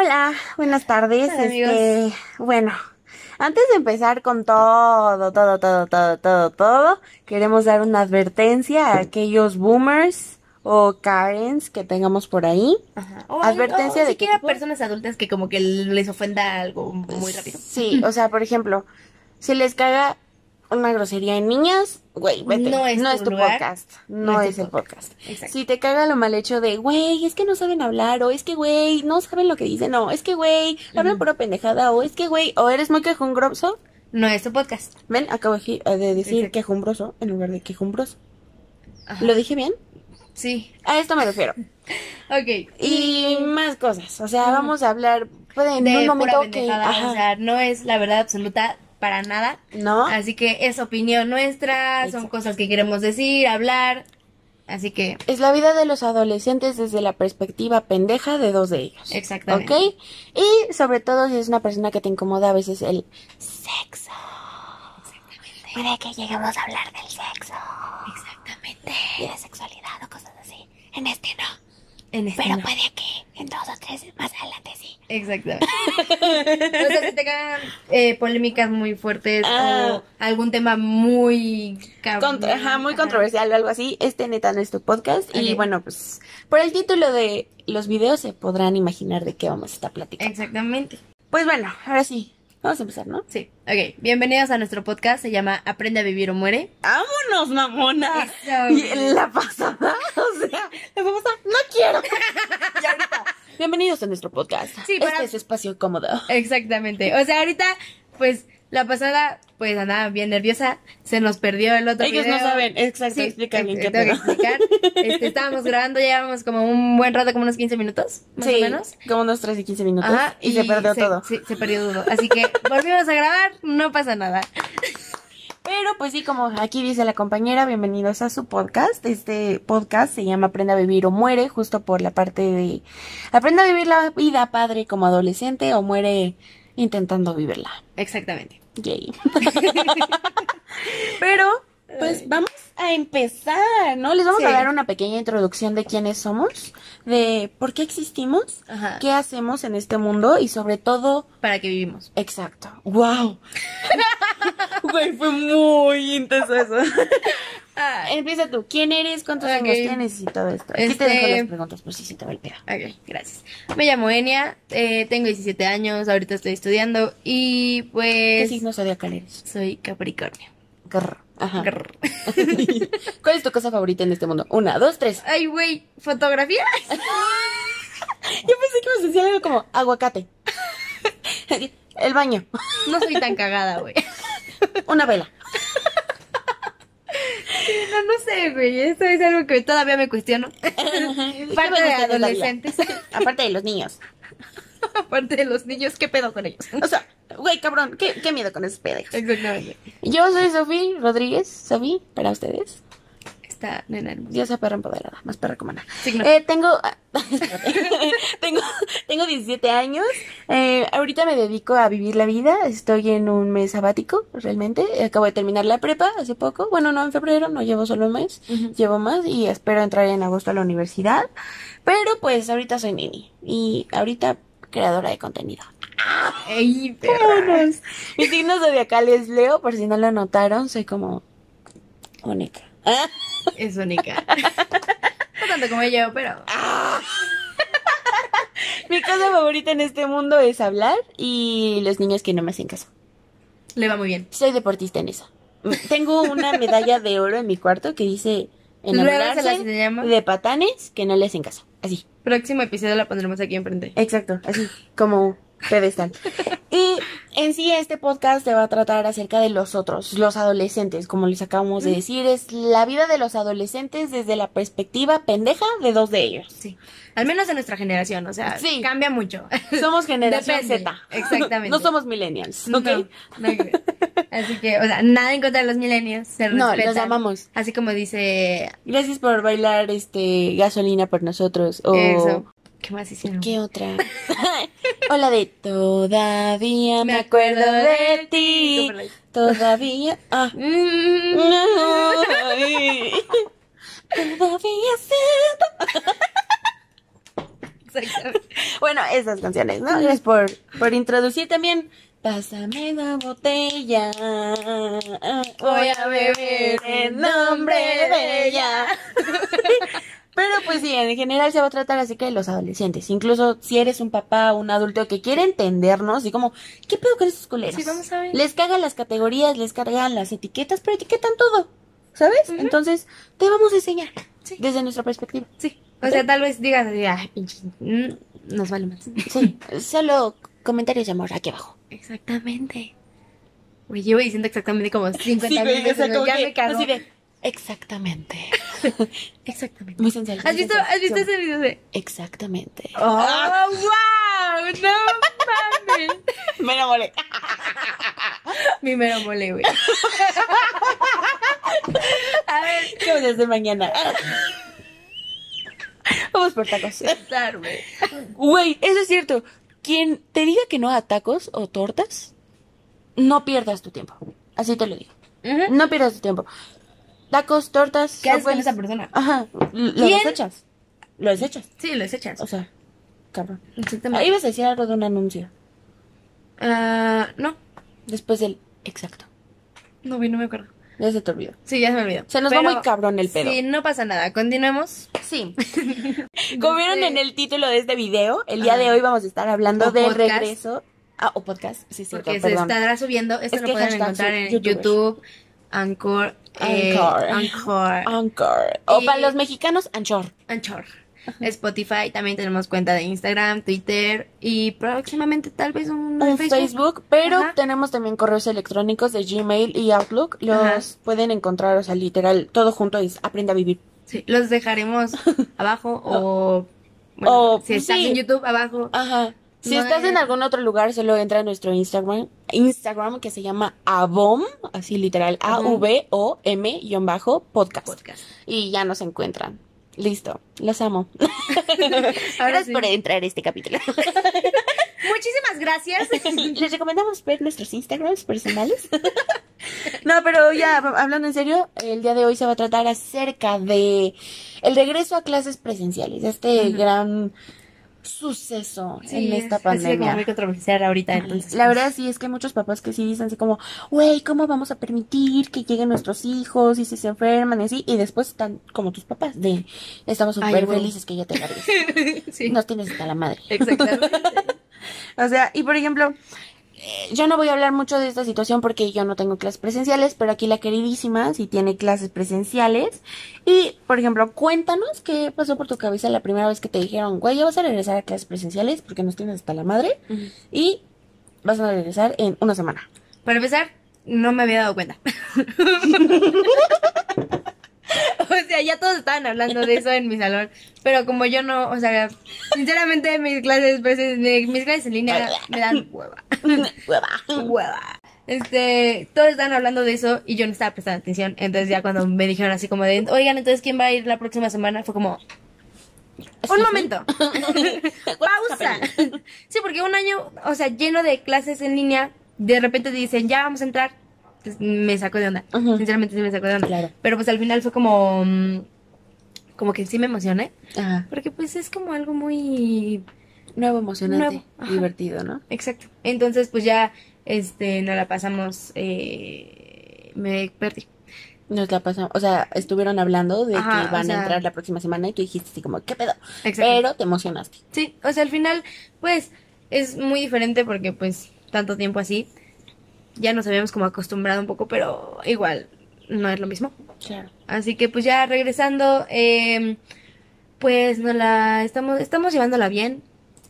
Hola, buenas tardes. Hola. Este, bueno, antes de empezar con todo, todo, todo, todo, todo, todo, queremos dar una advertencia a aquellos boomers o Karens que tengamos por ahí. Ajá. O, Advertencia o de qué siquiera tipo? personas adultas que como que les ofenda algo muy rápido. Sí, o sea, por ejemplo, si les caga una grosería en niñas, güey, vete. No es tu podcast. No, no es, el podcast. Exacto. Si te caga lo mal hecho de, güey, es que no saben hablar, o es que, güey, no saben lo que dicen, no, es que, güey, hablan pura pendejada, o es que, güey, o eres muy quejumbroso. No es tu podcast. Ven, acabo de de decir quejumbroso en lugar de quejumbroso. Ajá. ¿Lo dije bien? Sí. A esto me refiero. Ok. Y más cosas. O sea, vamos a hablar, puede en de un momento que. pendejada, ajá, o sea, no es la verdad absoluta para nada. ¿No? Así que es opinión nuestra, son Exacto. cosas que queremos decir, hablar. Así que, Es la vida de los adolescentes desde la perspectiva pendeja de dos de ellos. Exactamente. ¿Ok? Y sobre todo si es una persona que te incomoda a veces el sexo. Exactamente. Puede que lleguemos a hablar del sexo. exactamente. Y de sexualidad o cosas así. En este no. En este Pero no. puede que en dos o tres más adelante sí. Exactamente. o sea, si te cagan eh, polémicas muy fuertes Ah. o algún tema muy ajá, muy Ajá. controversial o algo así. Este neta no es tu podcast. Y bueno, pues por el título de los videos se podrán imaginar de qué vamos a estar platicando. Exactamente. Pues bueno, ahora sí. Vamos a empezar, ¿no? Sí. Ok. Bienvenidos a nuestro podcast. Se llama Aprende a vivir o muere. ¡Vámonos, mamona! Eso. Y la pasada, o sea, la pasada, no quiero. y ahorita, bienvenidos a nuestro podcast. Sí, este para- es espacio cómodo. Exactamente. O sea, ahorita, pues, la pasada, pues andaba bien nerviosa. Se nos perdió el otro Ellos video. no saben, exacto, Sí, explica bien eh, qué tengo que explicar. Este, estábamos grabando, llevábamos como un buen rato, como unos 15 minutos, más Sí, o menos. como unos 3 y 15 minutos. Ajá, y, se perdió todo. Sí, se perdió todo. Así que volvimos a grabar, no pasa nada. Pero pues sí, como aquí dice la compañera, bienvenidos a su podcast. Este podcast se llama Aprende a vivir o muere, justo por la parte de aprende a vivir la vida padre como adolescente o muere intentando vivirla. Exactamente. Yay. Pero, pues vamos a empezar, ¿no? Les vamos a dar una pequeña introducción de quiénes somos, de por qué existimos, Ajá. qué hacemos en este mundo y sobre todo, Para que vivimos. exacto. ¡Wow! Güey, fue muy intenso eso. Empieza tú. ¿Quién eres? ¿Cuántos años tienes? Y todo esto. Aquí te Este- dejo las preguntas por si se te va el pedo. Ok, gracias. Me llamo Enia, eh, tengo 17 años, ahorita estoy estudiando y ¿Qué pues signo zodiacal eres? soy Capricornio. Grr. Ajá. Grr. ¿Cuál es tu cosa favorita en este mundo? Una, dos, tres. Ay, güey, ¿fotografía? Yo pensé que ibas a decir algo como aguacate. El baño. No soy tan cagada, güey. Una vela. No, no sé, güey, eso es algo que todavía me cuestiono. Parte de adolescentes. Aparte de los niños. Aparte de los niños, ¿qué pedo con ellos? O sea, güey, cabrón, ¿qué, qué miedo con esos. Exactamente. Yo soy Sofía Rodríguez, Sofía, para ustedes. Esta nena. Diosa perra empoderada, más perra como nada. Eh, tengo, tengo, tengo 17 años. Eh, ahorita me dedico a vivir la vida. Estoy en un mes sabático, realmente. Acabo de terminar la prepa hace poco. Bueno, no en febrero, no llevo solo un mes. Llevo más y espero entrar en agosto a la universidad. Pero pues ahorita soy nini. Y ahorita creadora de contenido. Ey, perra. Vámonos. Mi signo zodiacal es Leo, por si no lo notaron. Soy como única. Ah. Es única. No tanto como yo, pero. Mi cosa favorita en este mundo es hablar y los niños que no me hacen caso. Le va muy bien. Soy deportista en eso. Tengo una medalla de oro en mi cuarto que dice enamorarse las de patanes que no le hacen caso. Así. Próximo episodio la pondremos aquí enfrente. Exacto, así como pedestal. Y en sí este podcast se va a tratar acerca de los otros, los adolescentes, como les acabamos de decir, es la vida de los adolescentes desde la perspectiva pendeja de dos de ellos. Sí. Al menos en nuestra generación, o sea, Sí. cambia mucho. Somos generación Depende, Z. exactamente. No somos millennials, No, ¿ok? que. Así que, o sea, nada en contra de los millennials. Se No, respetan. los amamos. Así como dice Gracias por bailar este gasolina por nosotros. O eso. ¿Qué más hicieron? ¿Qué otra? o la de todavía me acuerdo de ti. Todavía. Ah. Mm. Todavía siento. Exactamente. Bueno, bueno, esas canciones, ¿no? Gracias por, por introducir también. Pásame la botella. Voy a beber en nombre de ella. Pero pues sí, en general se va a tratar así que de los adolescentes. Incluso si eres un papá o un adulto que quiere entendernos, así como, ¿qué pedo con esos culeros? Sí, vamos a ver. Les cagan las categorías, les cargan las etiquetas, pero etiquetan todo. ¿Sabes? Entonces, te vamos a enseñar. Sí. Desde nuestra perspectiva. Sí. O sea, tal vez pinche, mm, nos vale más. Sí. Solo comentarios de amor aquí abajo. Exactamente. Güey, llevo diciendo exactamente como 50 Sí, mil veces, ya me cago. así de, exactamente. Exactamente. Muy sensual. ¿Has visto, ¿Has visto ese video de...? Exactamente. ¡Oh, wow! ¡No mames! Me enamoré. Mi mero mole, güey. A ver, ¿Qué voy a hacer mañana? Vamos por tacos. güey. Eso es cierto. Quien te diga que no a tacos o tortas, no pierdas tu tiempo. Así te lo digo. No pierdas tu tiempo. Tacos, tortas. ¿Qué haces con esa persona? Ajá. Lo ¿Quién? desechas. Lo desechas. Sí, lo desechas. O sea, cabrón. Exactamente. Ahí ibas a decir algo de un anuncio. Ah, no. Después del exacto. No, güey, no me acuerdo. Ya se te olvidó. Sí, ya se me olvidó. Se nos va muy cabrón el pedo. Sí, no pasa nada. Continuemos. Sí. Como vieron Sí. en el título de este video, el día de hoy vamos a estar hablando O de podcast. regreso. Ah, o podcast. Sí, sí, Porque se perdón. estará subiendo. Esto Es lo pueden encontrar en. YouTube, Anchor, eh, Anchor. Anchor, Anchor. O Y- para los mexicanos, Anchor. Anchor. Spotify, también tenemos cuenta de Instagram, Twitter y próximamente tal vez un, Facebook, pero Ajá. tenemos también correos electrónicos de Gmail y Outlook. Los Ajá. pueden encontrar, o sea, literal, todo junto es Aprende a Vivir. Sí, los dejaremos abajo o, bueno, O, si estás sí. en YouTube abajo. Ajá. Si No estás es- en algún otro lugar, solo entra a nuestro Instagram, Instagram que se llama Avom, así literal, A-V-O-M, guion bajo, podcast. Y ya nos encuentran. Listo, los amo. Ahora Gracias sí. por entrar a este capítulo. Muchísimas gracias. Les recomendamos ver nuestros Instagrams personales. no, pero ya, hablando en serio, el día de hoy se va a tratar acerca de el regreso a clases presenciales, este gran suceso Sí, en esta es- pandemia. muy controversial ahorita. Entonces, La verdad sí es que hay muchos papás que sí dicen así como, güey, ¿cómo vamos a permitir que lleguen nuestros hijos y si se enferman y así? Y después están como tus papás de, estamos súper felices que ya te largues. sí, Nos tienes hasta la madre. exactamente. O sea, y por ejemplo, yo no voy a hablar mucho de esta situación porque yo no tengo clases presenciales, pero aquí la queridísima sí tiene clases presenciales. Y, por ejemplo, cuéntanos qué pasó por tu cabeza la primera vez que te dijeron, güey, ya vas a regresar a clases presenciales porque nos tienes hasta la madre y vas a regresar en una semana. Para empezar, no me había dado cuenta. o sea, ya todos estaban hablando de eso en mi salón. Pero como yo no, o sea, sinceramente mis clases, presen- mi- mis clases en línea me dan hueva. Hueva. hueva. Este, todos estaban hablando de eso y yo no estaba prestando atención. Entonces ya cuando me dijeron así como de, oigan, entonces ¿quién va a ir la próxima semana? Fue como, un momento. Pausa. Sí, porque un año, o sea, lleno de clases en línea, de repente te dicen, ya vamos a entrar. Entonces, me sacó de onda. Sinceramente sí me sacó de onda. Claro. Pero pues al final fue como, mm, como que sí me emocioné. Ajá. Porque pues es como algo muy Nuevo, emocionante, Nuevo, divertido, ¿no? exacto. Entonces pues ya, este, nos la pasamos, eh, me perdí. Nos la pasamos, o sea, estuvieron hablando de Ajá, que van o sea- a entrar la próxima semana y tú dijiste así como, ¿qué pedo? Exacto. Pero te emocionaste. Sí, o sea, al final, pues, es muy diferente porque, pues, tanto tiempo así, ya nos habíamos como acostumbrado un poco, pero igual no es lo mismo. Claro. Así que, pues, ya regresando, eh, pues, nos la estamos, estamos llevándola bien.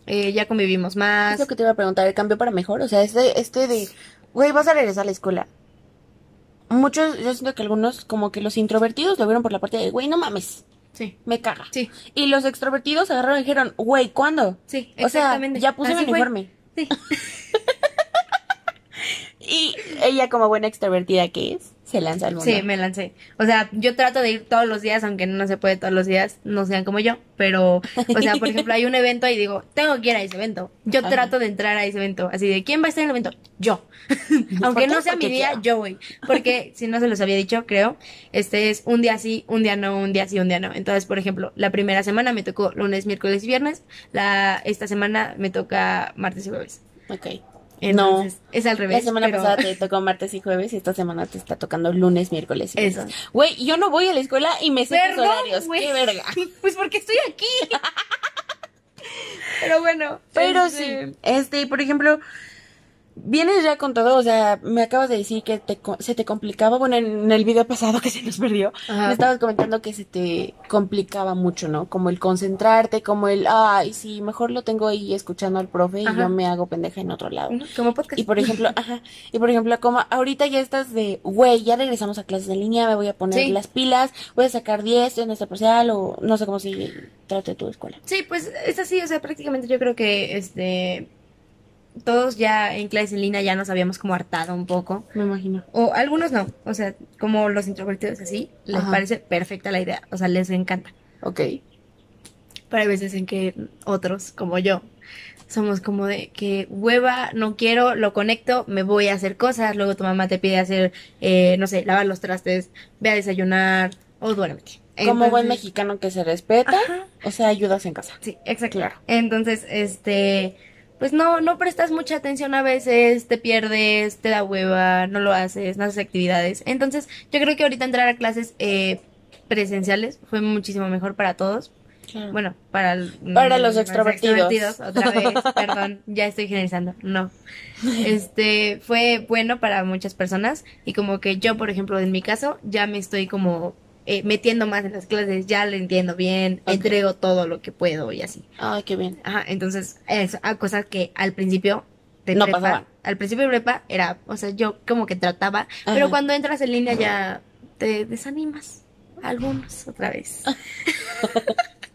Eh, ya convivimos Es más. lo que te iba a preguntar, ¿el cambio para mejor? O sea, este, este de, güey, vas a regresar a la escuela. Muchos, yo siento que algunos, como que los introvertidos lo vieron por la parte de, güey, no mames, Sí, me caga. sí, Y los extrovertidos agarraron y dijeron, güey, ¿cuándo? sí, O sea, exactamente. ya puse mi fue. uniforme. Sí. Y ella, como buena extrovertida que es, Se lanza al mundo. Sí, me lancé. O sea, yo trato de ir todos los días, aunque no se puede todos los días, no sean como yo. Pero, o sea, por ejemplo, hay un evento y digo, tengo que ir a ese evento. Yo Ajá. trato de entrar a ese evento. Así de, ¿quién va a estar en el evento? Yo. aunque no sea mi día, quiero. yo voy. Porque, si no se los había dicho, creo, este es un día sí, un día no, un día sí, un día no. Entonces, por ejemplo, la primera semana me tocó lunes, miércoles y viernes. La, esta semana me toca martes y jueves. Ok. Entonces, es al La revés. semana pero- pasada te tocó martes y jueves y esta semana te está tocando lunes, miércoles y Eso. Güey, yo no voy a la escuela y me sé Perdón, horarios. güey. Qué verga. Pues porque estoy aquí. Pero bueno. Pero este, sí, este, por ejemplo, vienes ya con todo, o sea, me acabas de decir que te, se te complicaba, bueno, en el video pasado que se nos perdió, Ajá. me estabas comentando que se te complicaba mucho, ¿no? Como el concentrarte, como el, ay, sí, mejor lo tengo ahí escuchando al profe y yo me hago pendeja en otro lado. Como podcast. Y por ejemplo, ajá, y por ejemplo, como ahorita ya estás de, güey, ya regresamos a clases en línea, me voy a poner Sí. las pilas, voy a sacar 10 en nuestra parcial o no sé cómo se trate tu escuela. Sí, pues es así, o sea, prácticamente yo creo que este todos ya en clases en línea ya nos habíamos como hartado un poco. Me imagino. O algunos no, o sea, como los introvertidos así, les Ajá. parece perfecta la idea, o sea, les encanta. Ok. Pero hay veces en que otros, como yo, somos como de que hueva, no quiero, lo conecto, me voy a hacer cosas, luego tu mamá te pide hacer, eh, no sé, lavar los trastes, ve a desayunar o duérmete. Como buen mexicano que se respeta, Ajá. o sea, ayudas en casa. Sí, exacto. Claro. Entonces, este, pues no, no prestas mucha atención a veces, te pierdes, te da hueva, no lo haces, no haces actividades. Entonces, yo creo que ahorita entrar a clases eh, presenciales fue muchísimo mejor para todos. Bueno, para, el- Para los mm, extrovertidos. Otra vez, perdón, ya estoy generalizando. No. Este, fue bueno para muchas personas y como que yo, por ejemplo, en mi caso, ya me estoy como eh, metiendo más en las clases, ya le entiendo bien, entrego todo lo que puedo y así. Ay, qué bien. Ajá, entonces, es a cosas que al principio de No prepa, pasaban. al principio de prepa era, o sea, yo como que trataba, pero cuando entras en línea ya te desanimas. Algunos otra vez.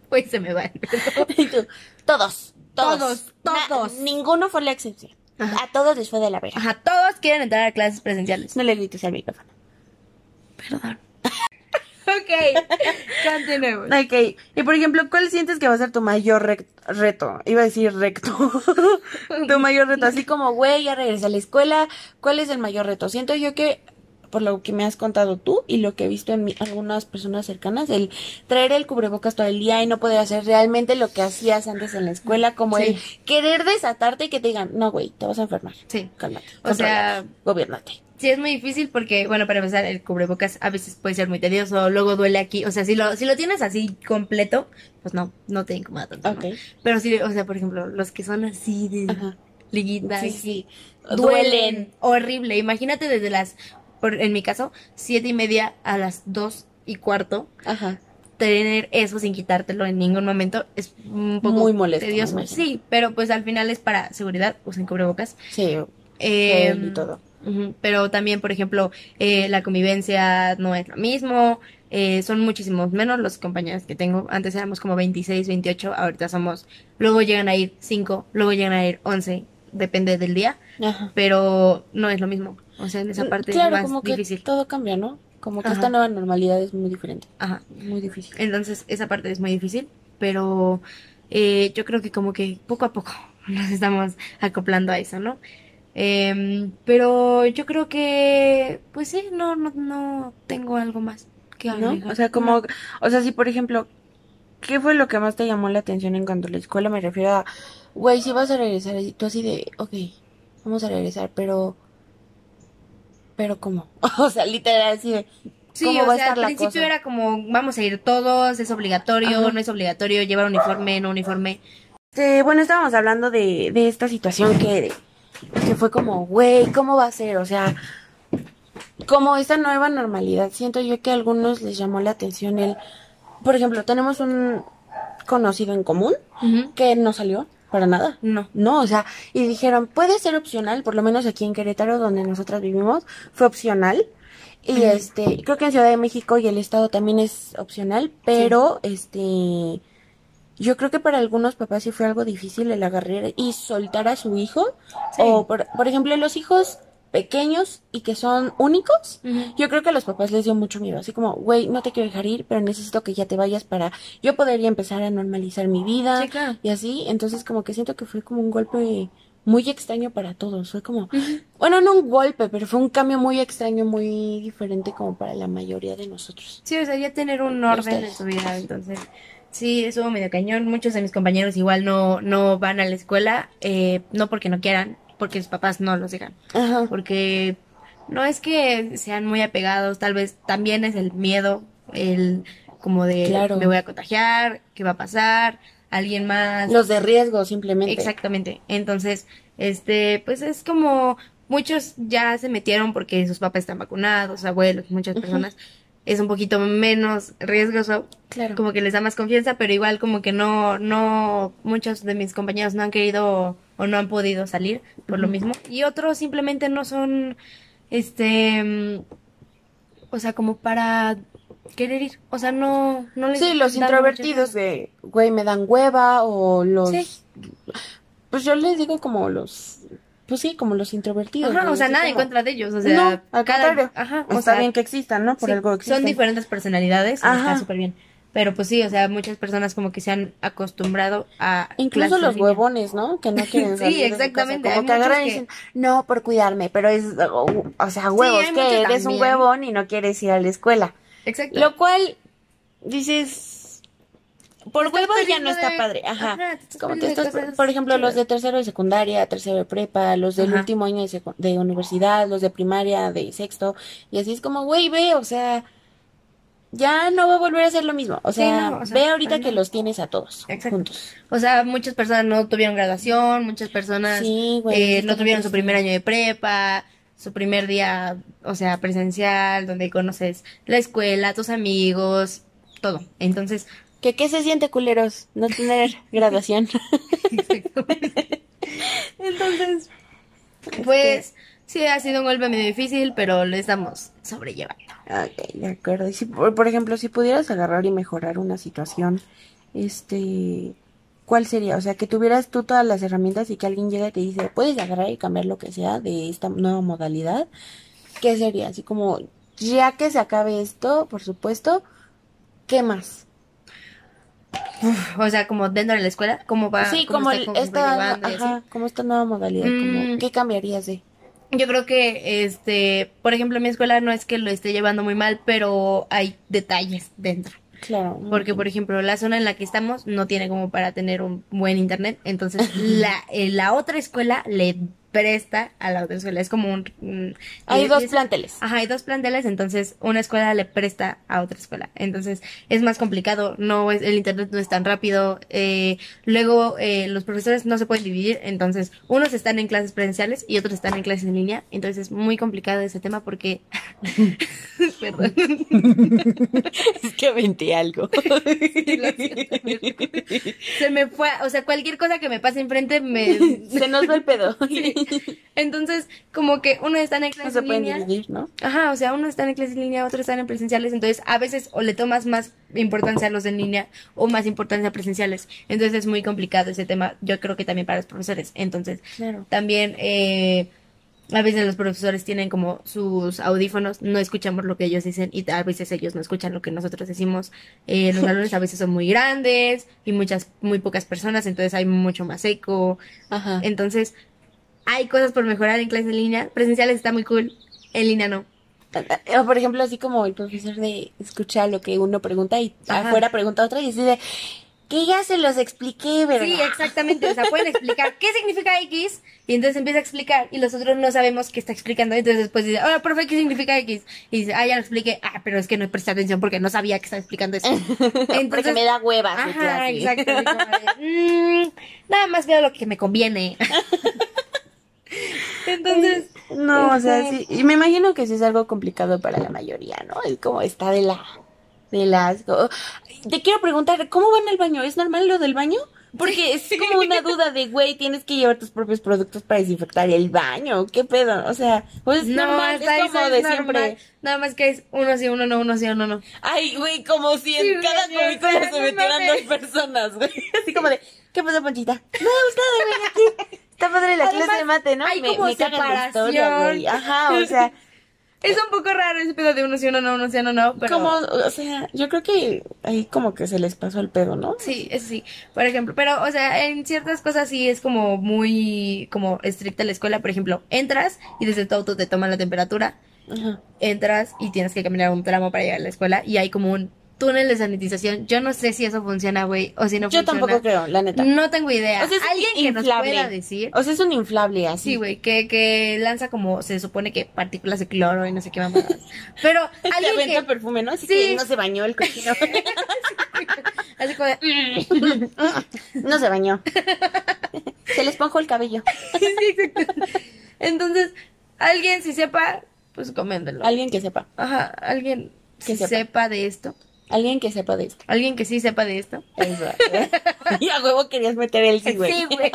Pues se me va. el pedo. Y tú, todos, todos, Todos, Na- todos. ninguno fue la excepción. Ajá. A todos les fue de la verga. Ajá, todos quieren entrar a clases presenciales. No le grites al micrófono. Perdón. Ok, continuemos. Ok, y por ejemplo, ¿cuál sientes que va a ser tu mayor reto? Iba a decir recto. tu mayor reto, así como, güey, ya regresé a la escuela. ¿Cuál es el mayor reto? Siento yo que, por lo que me has contado tú y lo que he visto en mi- algunas personas cercanas, el traer el cubrebocas todo el día y no poder hacer realmente lo que hacías antes en la escuela, como Sí. el querer desatarte y que te digan, no, güey, te vas a enfermar. Sí. Cálmate. O sea- gobiernate. Sí, es muy difícil porque, bueno, para empezar, el cubrebocas a veces puede ser muy tedioso, luego duele aquí. O sea, si lo, si lo tienes así completo, pues no, no te incomoda tanto. Pero sí, o sea, por ejemplo, los que son así de Ajá. liguitas, Sí, sí. duelen horrible. Imagínate desde las, por, en mi caso, siete y media a las dos y cuarto, Ajá. tener eso sin quitártelo en ningún momento es un poco Muy molesto, tedioso. Sí, pero pues al final es para seguridad, usen cubrebocas. Sí, Eh, gel y todo. Pero también, por ejemplo, eh, la convivencia no es lo mismo. eh, son muchísimos menos los compañeros que tengo. Antes éramos como 26, 28, ahorita somos. Luego llegan a ir 5, luego llegan a ir 11, depende del día. Ajá. Pero no es lo mismo. O sea, en esa parte claro, es más como que difícil. todo cambia, ¿no? Como que Ajá. esta nueva normalidad es muy diferente. Ajá. Muy difícil. Entonces, esa parte es muy difícil. Pero eh, yo creo que como que poco a poco nos estamos acoplando a eso, ¿no? Em, pero yo creo que, pues sí, no, no, no tengo algo más que ¿No? agregar. O sea, como, o sea, si por ejemplo, ¿qué fue lo que más te llamó la atención en cuanto a la escuela? Me refiero a, güey, si vas a regresar, y tú así de, ok, vamos a regresar, pero, pero ¿cómo? O sea, literal, así de, Sí, ¿cómo o va a sea, estar al principio cosa? era como, vamos a ir todos, es obligatorio, Ajá. no es obligatorio, llevar uniforme, no uniforme. Este, bueno, estábamos hablando de, de esta situación que, que fue como, güey, ¿cómo va a ser? O sea, como esta nueva normalidad. Siento yo que a algunos les llamó la atención el, por ejemplo, tenemos un conocido en común que no salió para nada. No. No, o sea, y dijeron, puede ser opcional, por lo menos aquí en Querétaro, donde nosotras vivimos, fue opcional. Y este, creo que en Ciudad de México y el estado también es opcional, pero este, yo creo que para algunos papás sí fue algo difícil el agarrar y soltar a su hijo. Sí. O, por, por ejemplo, los hijos pequeños y que son únicos, yo creo que a los papás les dio mucho miedo, así como, güey, no te quiero dejar ir, pero necesito que ya te vayas para yo poder ya empezar a normalizar mi vida Sí, claro. y así, entonces como que siento que fue como un golpe muy extraño para todos, fue como, bueno, no un golpe, pero fue un cambio muy extraño, muy diferente como para la mayoría de nosotros. Sí, o sea, ya tener un orden en su vida, entonces sí, estuvo medio cañón. Muchos de mis compañeros igual no, no van a la escuela, eh, no porque no quieran, porque sus papás no los dejan. Ajá. Porque no es que sean muy apegados, tal vez también es el miedo, el como de Claro. me voy a contagiar, qué va a pasar, alguien más. Los de riesgo simplemente. Exactamente. Entonces, este, pues es como muchos ya se metieron porque sus papás están vacunados, abuelos, muchas personas. Es un poquito menos riesgoso, Claro. como que les da más confianza, pero igual como que no, no, muchos de mis compañeros no han querido o no han podido salir por lo mismo. Y otros simplemente no son, este, mm, o sea, como para querer ir. O sea, no, no les Sí, los introvertidos de, güey, me dan hueva o los... Sí. Pues yo les digo como los... Pues sí, como los introvertidos. Ajá, o sea, nada en contra de ellos, o sea, no, al cada, contrario. ajá, o Está sea, bien que existan, ¿no? Por sí, algo existen. son diferentes personalidades, Ajá. está súper bien. Pero pues sí, o sea, muchas personas como que se han acostumbrado a Incluso los huevones, ¿no? Que no quieren Sí, salir de su casa, exactamente, Como hay que agarran y dicen, no, por cuidarme, pero es, o, o sea, huevos, hay que eres un huevón y no quieres ir a la escuela. Exacto. Lo cual, dices, por huevos ya no está de- padre. Ajá. Ajá, te estás Como te estás, por ejemplo, los de tercero de secundaria, tercero de prepa, los del Ajá. último año de, secu- de universidad, los de primaria, de sexto, y así es como, güey, ve, o sea, ya no va a volver a ser lo mismo. O Sí, sea, no, o sea, ve ahorita que los tienes a todos Exacto. juntos. O sea, muchas personas no tuvieron graduación, muchas personas Sí, güey, eh, no tuvieron su primer año de prepa, su primer día, o sea, presencial, donde conoces la escuela, tus amigos, todo. Entonces, ¿Que qué se siente, culeros? No tener graduación. entonces, pues sí ha sido un golpe medio difícil, pero lo estamos sobrellevando. Ok, de acuerdo. Y si, por, por ejemplo, si pudieras agarrar y mejorar una situación, este, ¿cuál sería? O sea, que tuvieras tú todas las herramientas y que alguien llega y te dice, puedes agarrar y cambiar lo que sea de esta nueva modalidad. ¿Qué sería? Así como, ya que se acabe esto, por supuesto, ¿qué más? O sea, como dentro de la escuela, ¿cómo va? sí, cómo como está el- esta, ajá, como nueva modalidad, como, Mm. ¿qué cambiarías de? Yo creo que, este, por ejemplo, mi escuela no es que lo esté llevando muy mal, pero hay detalles dentro. Claro. Porque, por ejemplo, la zona en la que estamos no tiene como para tener un buen internet. Entonces, la, eh, la otra escuela le presta a la otra escuela. Es como un... un- Hay y- dos es- planteles. Ajá, hay dos planteles, entonces una escuela le presta a otra escuela. Entonces es más complicado, no es, el internet no es tan rápido. eh, luego eh, los profesores no se pueden dividir, entonces unos están en clases presenciales y otros están en clases en línea. Entonces es muy complicado ese tema porque... Perdón. Es que aventé algo. Sí, lo siento, Se me fue, o sea, cualquier cosa que me pase enfrente me... Se nos va el pedo. Entonces, como que uno está en No clases se en pueden línea. dividir, ¿no? Ajá, o sea, uno está en clases en línea, otros están en presenciales, entonces a veces o le tomas más importancia a los en línea o más importancia a presenciales. Entonces es muy complicado ese tema, yo creo que también para los profesores. Entonces, Claro. también eh, a veces los profesores tienen como sus audífonos, no escuchamos lo que ellos dicen y a veces ellos no escuchan lo que nosotros decimos. Eh, los salones a veces son muy grandes y muchas, muy pocas personas, entonces hay mucho más eco. Ajá. Entonces, hay cosas por mejorar en clases en línea. Presenciales está muy cool, en línea no. O por ejemplo, así como el profesor de escucha lo que uno pregunta y Ajá. afuera pregunta otra y dice que ya se los expliqué, ¿verdad? Sí, exactamente. O sea, pueden explicar qué significa X y entonces empieza a explicar y los otros no sabemos qué está explicando. Entonces después dice, hola, profe, ¿qué significa X? Y dice, ah, ya lo expliqué. Ah, pero es que no presté atención porque no sabía que estaba explicando eso. Porque me da huevas de Ajá, clase. exacto. así como de, "Mm, nada más veo lo que me conviene. Entonces, No, o sea, Este- sí. Y me imagino que sí es algo complicado para la mayoría, ¿no? Es como está de la. de las. Te quiero preguntar, ¿cómo van al baño? ¿Es normal lo del baño? Porque es como una duda de, güey, tienes que llevar tus propios productos para desinfectar el baño. ¿Qué pedo? O sea, pues es no, normal, es como es de normal. siempre. Nada más que es uno sí, uno no, uno sí, uno no. Ay, güey, como si en Sí, cada cubículo se metieran dos personas, güey. Así como de, ¿qué pasó, Ponchita? No, usted, güey, aquí. Está padre la Además, clase de mate, ¿no? hay me, como me historia, separación. güey. Ajá, o sea, Es un poco raro ese pedo de uno sí, uno no, uno sí, uno no, pero... como, o sea, yo creo que ahí como que se les pasó el pedo, ¿no? Sí, eso sí, por ejemplo, pero, o sea, en ciertas cosas sí es como muy, como estricta la escuela, por ejemplo, entras y desde tu auto te toman la temperatura, Ajá. entras y tienes que caminar un tramo para llegar a la escuela y hay como un túnel de sanitización, yo no sé si eso funciona, güey, o si no Yo funciona. tampoco creo, la neta. No tengo idea. O sea, es un Alguien que nos inflable. pueda decir. O sea, es un inflable así. Sí, güey, que, que lanza como, se supone que partículas de cloro y no sé qué más. Pero alguien aventa que... perfume, ¿no? Así Sí. que no se bañó el cochino. Así como de... no se bañó. se le esponjó el cabello. sí, exacto. Entonces, alguien si sepa, pues coméntenlo. Alguien que sepa. Ajá, alguien Que que sepa. sepa. de esto. Alguien que sepa de esto. Alguien que sí sepa de esto. Eso. y a huevo querías meter el sí, güey. Sí, güey.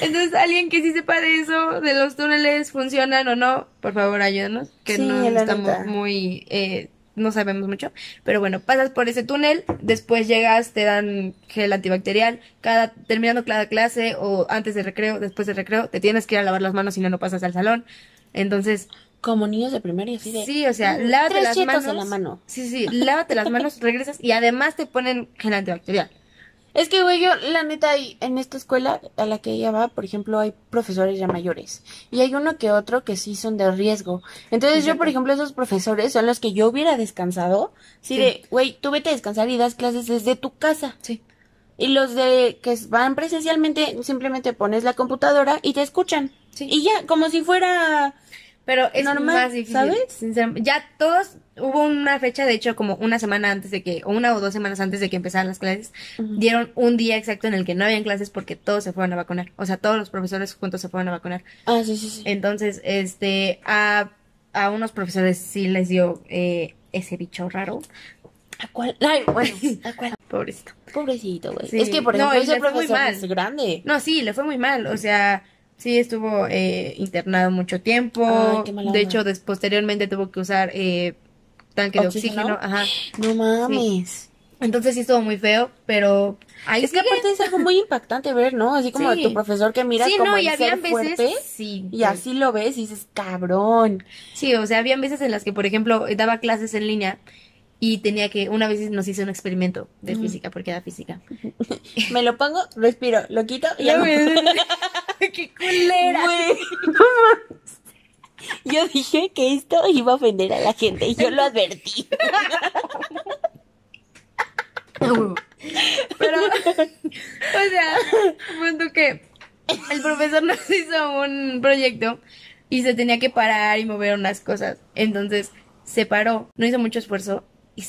Entonces, alguien que sí sepa de eso, de los túneles, funcionan o no, por favor ayúdanos, que Sí, no estamos neta. muy, eh, no sabemos mucho. Pero bueno, pasas por ese túnel, después llegas, te dan gel antibacterial, cada, terminando cada clase o antes de recreo, después de recreo, te tienes que ir a lavar las manos si no, no pasas al salón. Entonces, Como niños de primaria, así de. Sí, o sea, Mm, lávate las manos. en la mano. Sí, sí, lávate las manos, regresas y además te ponen gel antibacterial. Es que, güey, yo, la neta, en esta escuela a la que ella va, por ejemplo, hay profesores ya mayores. Y hay uno que otro que sí son de riesgo. Entonces, yo, por ejemplo, esos profesores son los que yo hubiera descansado. Sí, Sí. de, güey, tú vete a descansar y das clases desde tu casa. Sí. Y los de que van presencialmente, simplemente pones la computadora y te escuchan. Sí. Y ya, como si fuera... Pero es Normal, más difícil, ¿sabes? Ya todos, hubo una fecha, de hecho, como una semana antes de que, o una o dos semanas antes de que empezaran las clases, dieron un día exacto en el que no habían clases porque todos se fueron a vacunar. O sea, todos los profesores juntos se fueron a vacunar. Ah, sí, sí, sí. Entonces, este, a, a unos profesores sí les dio eh, ese bicho raro. ¿A cuál? Ay, bueno, ¿a cuál? Pobrecito. Pobrecito, güey. Sí. Es que, por No, ejemplo, y ese le fue muy profesor mal. es grande. No, sí, le fue muy mal. O sea, sí estuvo eh, internado mucho tiempo. Ay, de hecho, des- posteriormente tuvo que usar eh, tanque de ¿Oxígeno? Ajá. No mames. Entonces sí estuvo muy feo, pero ahí Es que aparte es algo muy impactante ver, ¿no? Así como Sí. tu profesor que mira sí, como no, el y ser veces. fuerte Sí, y así lo ves y dices, cabrón. Sí, o sea, habían veces en las que, por ejemplo, daba clases en línea y tenía que, una vez nos hizo un experimento de física, porque era física. Me lo pongo, respiro, lo quito y ya. ¡Qué culera! Yo dije que esto iba a ofender a la gente y yo lo advertí. Pero, o sea, punto que el profesor nos hizo un proyecto y se tenía que parar y mover unas cosas. Entonces se paró, no hizo mucho esfuerzo y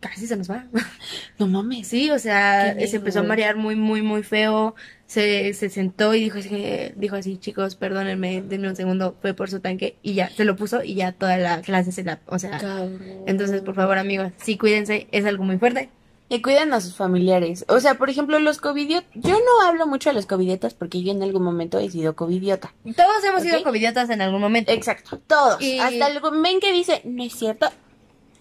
casi se nos va. No mames. Sí, o sea, Qué se empezó a marear muy, muy, muy feo. Se, se sentó y dijo así, dijo así, chicos, perdónenme, denme un segundo, fue por su tanque. Y ya, se lo puso y ya toda la clase se la, o sea, Cabrón. entonces, por favor, amigos, sí, cuídense, es algo muy fuerte. Y cuiden a sus familiares. O sea, por ejemplo, los covidiotas. Yo no hablo mucho de los covidiotas porque yo en algún momento he sido covidiota. Todos hemos sido Ok. covidiotas en algún momento. Exacto. Todos. Y- Hasta el men que dice, no es cierto.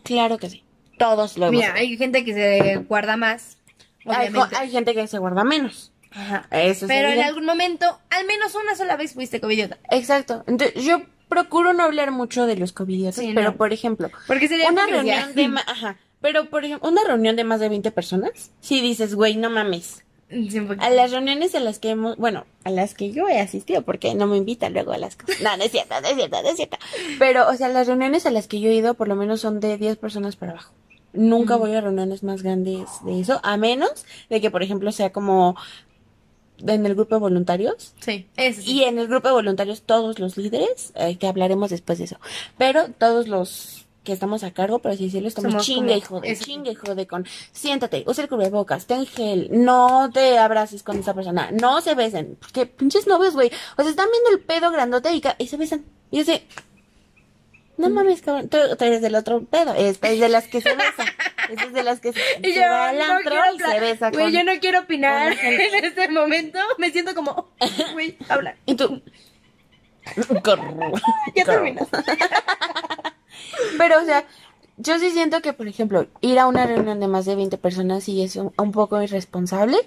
Claro que sí. Todos lo hemos Mira, hecho. hay gente que se guarda más, Hay, obviamente. hay gente que se guarda menos. Ajá. Eso es Pero en evidente. algún momento, al menos una sola vez fuiste covidiota. Exacto. Entonces, yo procuro no hablar mucho de los covidiotas, Sí, pero no. por ejemplo, Porque sería una hipocresía. reunión de ma- ajá, pero por ejemplo, una reunión de más de 20 personas, si dices, güey, no mames. A las reuniones a las que hemos, bueno, a las que yo he asistido, porque no me invitan luego a las cosas. No, no es cierto, no es cierto, no es cierto. Pero, o sea, las reuniones a las que yo he ido por lo menos son de 10 personas para abajo. Nunca voy a reuniones más grandes de eso, a menos de que, por ejemplo, sea como en el grupo de voluntarios. Sí, eso sí. Y en el grupo de voluntarios todos los líderes, eh, que hablaremos después de eso, pero todos los que estamos a cargo, por así decirlo, estamos Somos chingue y jode, eso. chingue y jode con, siéntate, usa el cubrebocas, ten gel, no te abraces con esa persona, no se besen, porque pinches novios, güey, o sea, están viendo el pedo grandote y, se besan, y yo sé, no mames, cabrón, tú, tú eres del otro pedo, esta es de las que se besa, esta es de las que se, se yo va al antro y se besa Güey, yo no quiero opinar en este momento. Me siento como, güey, habla. Y tú... Ya terminas. Pero, o sea, yo sí siento que, por ejemplo, ir a una reunión de más de 20 personas sí es un, un poco irresponsable.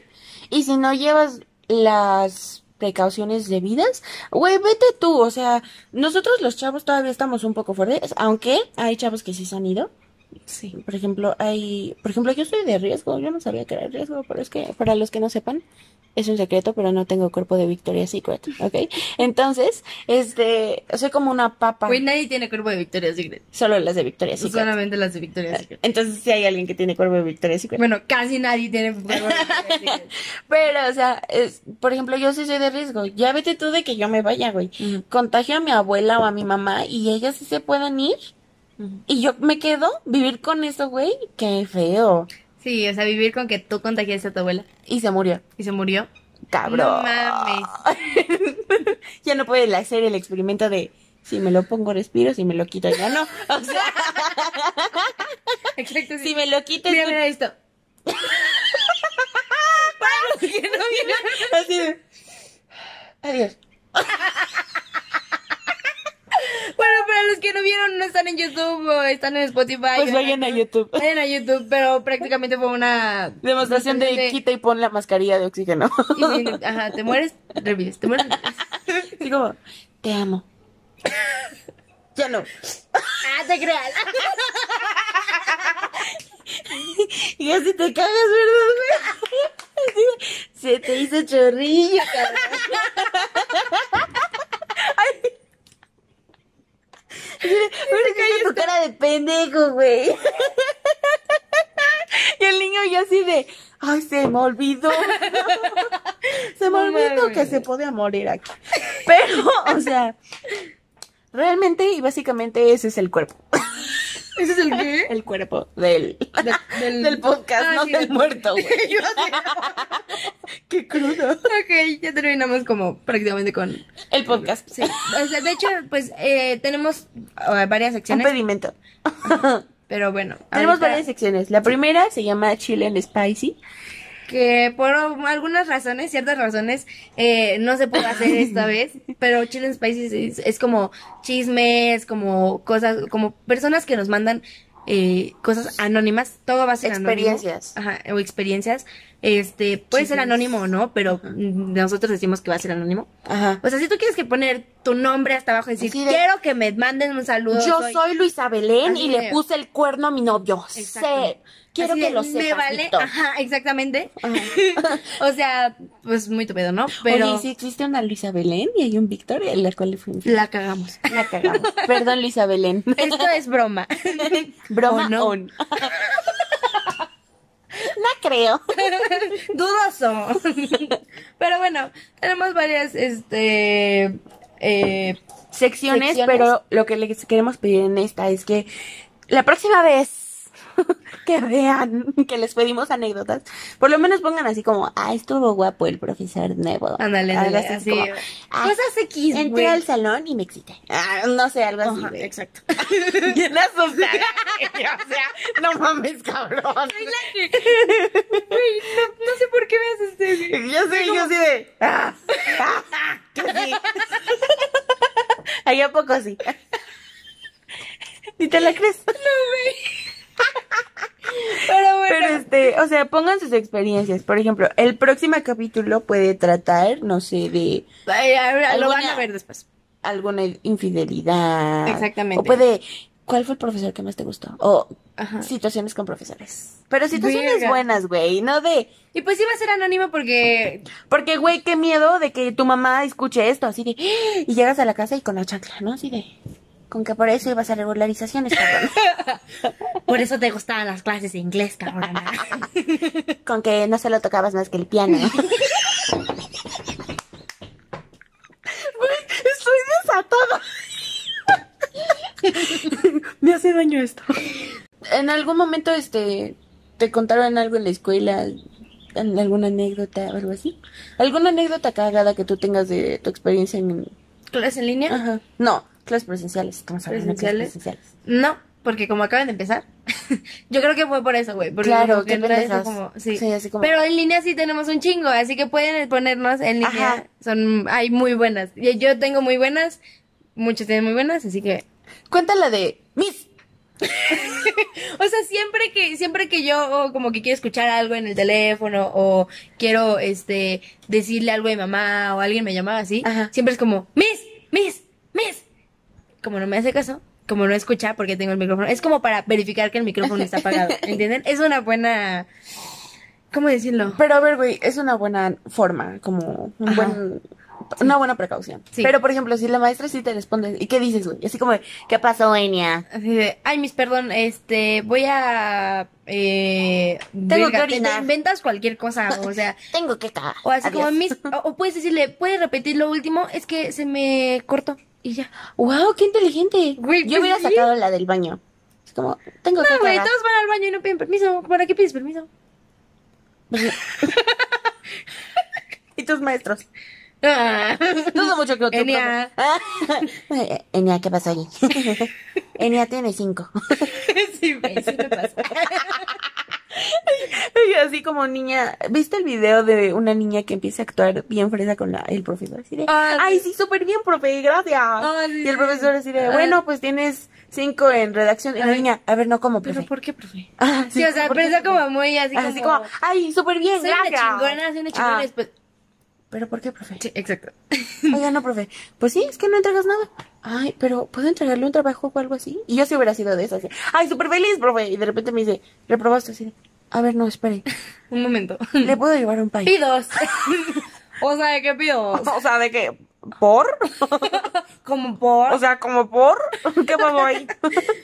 Y si no llevas las precauciones debidas, güey, vete tú, o sea, nosotros los chavos todavía estamos un poco fuertes, aunque hay chavos que sí se han ido. Sí. Por ejemplo, hay, por ejemplo, yo soy de riesgo, yo no sabía que era riesgo, pero es que para los que no sepan, es un secreto, pero no tengo cuerpo de Victoria's Secret, ¿ok? Entonces, este, soy como una papa, Güey, nadie tiene cuerpo de Victoria's Secret. solo las de Victoria's Secret. Solamente las de Victoria's Secret. Entonces, si hay alguien que tiene cuerpo de Victoria's Secret. Bueno, casi nadie tiene cuerpo de Victoria's Secret. Pero, o sea, es, por ejemplo, yo sí soy de riesgo. Ya vete tú de que yo me vaya, güey. Contagio a mi abuela o a mi mamá y ellas sí se puedan ir. Y yo me quedo vivir con eso, güey. Qué feo. Sí, o sea, vivir con que tú contagiaste a tu abuela Y se murió. y se murió. Cabrón. No mames. ya no puede hacer el experimento de si me lo pongo respiro, si me lo quito ya no. O sea, Exacto, sí. si me lo quito Mira, mira esto. Para los que no vieron. así de adiós. Bueno, para los que no vieron, no están en YouTube o están en Spotify. Pues vayan a YouTube. Vayan a YouTube, pero prácticamente fue una Demostración de quita y pon la mascarilla de oxígeno. Y si- ajá, te mueres, revives, te mueres. revives. Así como, te amo. ya no. Ah, te creas. Y así te cagas, ¿verdad, se te hizo chorrillo, cabrón. Ay. Mira tu cara de pendejo, güey. Y el niño ya así de, ay, se me olvidó. Se me olvidó que se podía morir aquí. Pero, o sea, realmente y básicamente ese es el cuerpo. ¿Ese es el qué? El cuerpo del, del- del podcast, Ah, no sí, del muerto, güey. Qué crudo. Ok, ya terminamos como prácticamente con... El podcast. Sí, o sea, de hecho, pues eh, tenemos eh, varias Un secciones, pedimento. pero bueno. Tenemos ahorita- varias secciones. La primera se llama Chile and Spicy. Que por algunas razones, ciertas razones, eh, no se puede hacer esta vez, pero Chill and Spicy es, es como chismes, como cosas, como personas que nos mandan eh, cosas anónimas, todo va a ser anónimo. Experiencias. Ajá, o experiencias. Este, puede ser anónimo o no, pero nosotros decimos que va a ser anónimo. Ajá. O sea, si tú quieres que poner tu nombre hasta abajo y decir, de- quiero que me manden un saludo. Yo soy Luisa Belén Así y de- le puse el cuerno a mi novio. Exacto. Quiero Así que de, lo sepas, Me vale, ajá, exactamente. Ajá. o sea, pues muy tupido, ¿no? Pero Oye, ¿y si existe una Luisa Belén y hay un Víctor, la cual la cagamos. La cagamos. Perdón, Luisa Belén. Esto es broma. Broma ¿O no? on. no creo. Dudoso. Pero bueno, tenemos varias, este, eh, secciones, Secciones. pero lo que les queremos pedir en esta es que la próxima vez que vean que les pedimos anécdotas, por lo menos pongan así como, ah, estuvo guapo el profesor nuevo. ándale, Algo así así. como, "Ah, Cosas X, Entré güey. al salón y me excité. Ah, no sé, algo así. Ajá, güey. exacto. Bien asustada. o sea, no mames, cabrón. Güey, no, no sé por qué me asusté. güey. Yo sé, yo sí de. Ah, ah, que sí. Ahí a poco sí. ¿Ni te la crees? Bueno. Pero este, o sea, pongan sus experiencias. Por ejemplo, el próximo capítulo puede tratar, no sé, de Ay, ahora lo van alguna- a ver después. alguna infidelidad. Exactamente. O puede, ¿cuál fue el profesor que más te gustó? O Ajá. situaciones con profesores. Pero situaciones buenas, güey, no de, Y pues iba a ser anónimo porque porque, güey, qué miedo de que tu mamá escuche esto, así de, ¡Ah! y llegas a la casa y con la chancla, ¿no? Así de, con que por eso ibas a regularizaciones, cabrón. por eso te gustaban las clases de inglés, cabrón. con que no solo tocabas más que el piano. Estoy desatada. Me hace daño esto. En algún momento, este, te contaron algo en la escuela, en alguna anécdota o algo así. ¿Alguna anécdota cagada que tú tengas de tu experiencia en... ¿Clases en línea? Ajá. No, clases presenciales, estamos hablando de clases ¿Presenciales? presenciales. No, porque como acaban de empezar, yo creo que fue por eso, güey. Claro, que fue como, sí. Sí, así como- Pero en línea sí tenemos un chingo, así que pueden ponernos en línea. Ajá. Son, hay muy buenas. Yo tengo muy buenas, muchos tienen muy buenas, así que Cuéntala de Miss. O sea, siempre que, siempre que yo oh, como que quiero escuchar algo en el teléfono o quiero este decirle algo a mi mamá o alguien me llamaba así, Ajá. siempre es como, Miss, Miss, Miss. Como no me hace caso, como no escucha porque tengo el micrófono, es como para verificar que el micrófono está apagado, ¿entienden? Es una buena, ¿cómo decirlo? Pero a ver, güey, es una buena forma, como un buen, una buena precaución. Sí. Pero, por ejemplo, si la maestra sí te responde, ¿y qué dices, güey? Así como, ¿qué pasó, Enia? Así de, ay, Miss, perdón, este, voy a, eh, Tengo que te- te orinar. inventas cualquier cosa, o sea, Tengo que cagar. O así Adiós. como Miss, o, o puedes decirle, ¿puedes repetir lo último? Es que se me cortó y ya. ¡Wow, qué inteligente! Güey, Yo pues hubiera sacado la del baño. Es como, tengo que No, güey, todos van al baño y no piden permiso. ¿Para qué pides permiso? ¿Y tus maestros? Ah. Dudo mucho que otro Enia. Enia, ¿qué pasó allí? Enia tiene cinco. sí, güey, sí me pasa. Y así como niña, ¿viste el video de una niña que empieza a actuar bien fresa con la, el profesor? Así de, Ah, ay, sí, súper bien, profe, gracias. Ah, sí, y el sí. profesor así de, Ah. bueno, pues tienes cinco en redacción. Y la niña, a ver, no, como, profe? ¿Pero por qué, profe? Ah, Sí, o sea, como muy así como... Así como, ay, súper bien, soy una gracias. chingona, soy una chingona y después... ¿Pero por qué, profe? Sí, exacto. Oiga, no, profe. Pues sí, es que no entregas nada. Ay, pero ¿puedo entregarle un trabajo o algo así? Y yo sí hubiera sido de esas. así, Ay, súper feliz, profe. Y de repente me dice, reprobaste así. De, A ver, no, espere. Un momento. ¿Le puedo llevar un país? Pidos. o sea, ¿qué pidos? O sea, ¿de qué? ¿Por? Como por... O sea, ¿como por? ¿Qué pasó ahí?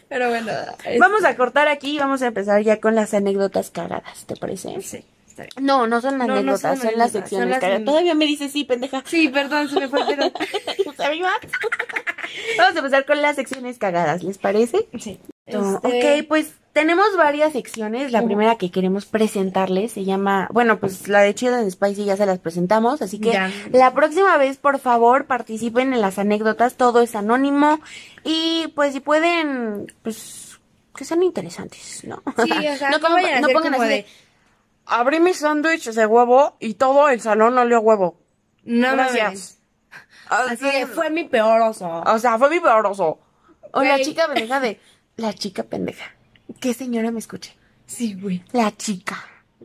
pero bueno... es- Vamos a cortar aquí y vamos a empezar ya con las anécdotas cagadas, ¿te parece? Sí, está bien. No, no son no anécdotas, son las son secciones las- cagadas. Todavía me dices sí, pendeja. Sí, perdón, se me fue el pedo. ¿Sabe más? Vamos a empezar con las secciones cagadas, ¿les parece? Sí. Este, Ok, pues tenemos varias secciones. La primera que queremos presentarles se llama, bueno, pues la de Chill and Spicy ya se las presentamos, así que Ya. la próxima vez, por favor, participen en las anécdotas, todo es anónimo y pues si pueden, pues que sean interesantes, ¿no? Sí, o sea, no, como- vayan a no pongan como así de... de, abrí mi sándwich de huevo y todo el salón olió huevo. No Gracias. mames. Así de, fue mi peor oso. O sea, fue mi peor oso. O la chica pendeja de, la chica pendeja. ¿Qué señora me escuche? Sí, güey. La chica,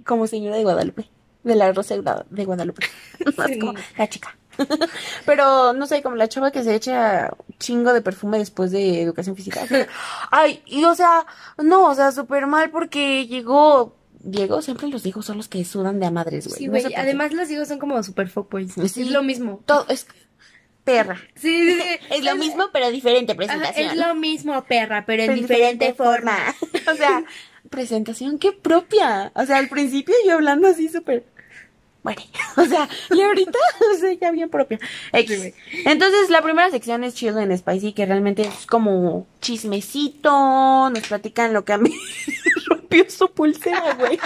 como señora de Guadalupe, de la Rosa de Guadalupe. Como la chica. Pero no sé, como la chava que se echa chingo de perfume después de educación física. Ay, y o sea, no, o sea, súper mal porque llegó. Diego, siempre los hijos son los que sudan de a madres, güey. Sí, No güey. sé. Además, los hijos son como super fuckboys. Sí. Es lo mismo. Todo es perra. Sí, sí, sí. Es lo mismo, pero diferente Ajá, presentación. es lo mismo, perra, pero en diferente, forma. o sea, presentación qué propia. O sea, al principio yo hablando así súper. Bueno, o sea, y ahorita, o sea, ya bien propia. X. Entonces, la primera sección es Chill and Spicy, que realmente es como chismecito. Nos platican lo que a mí rompió su pulsera, güey.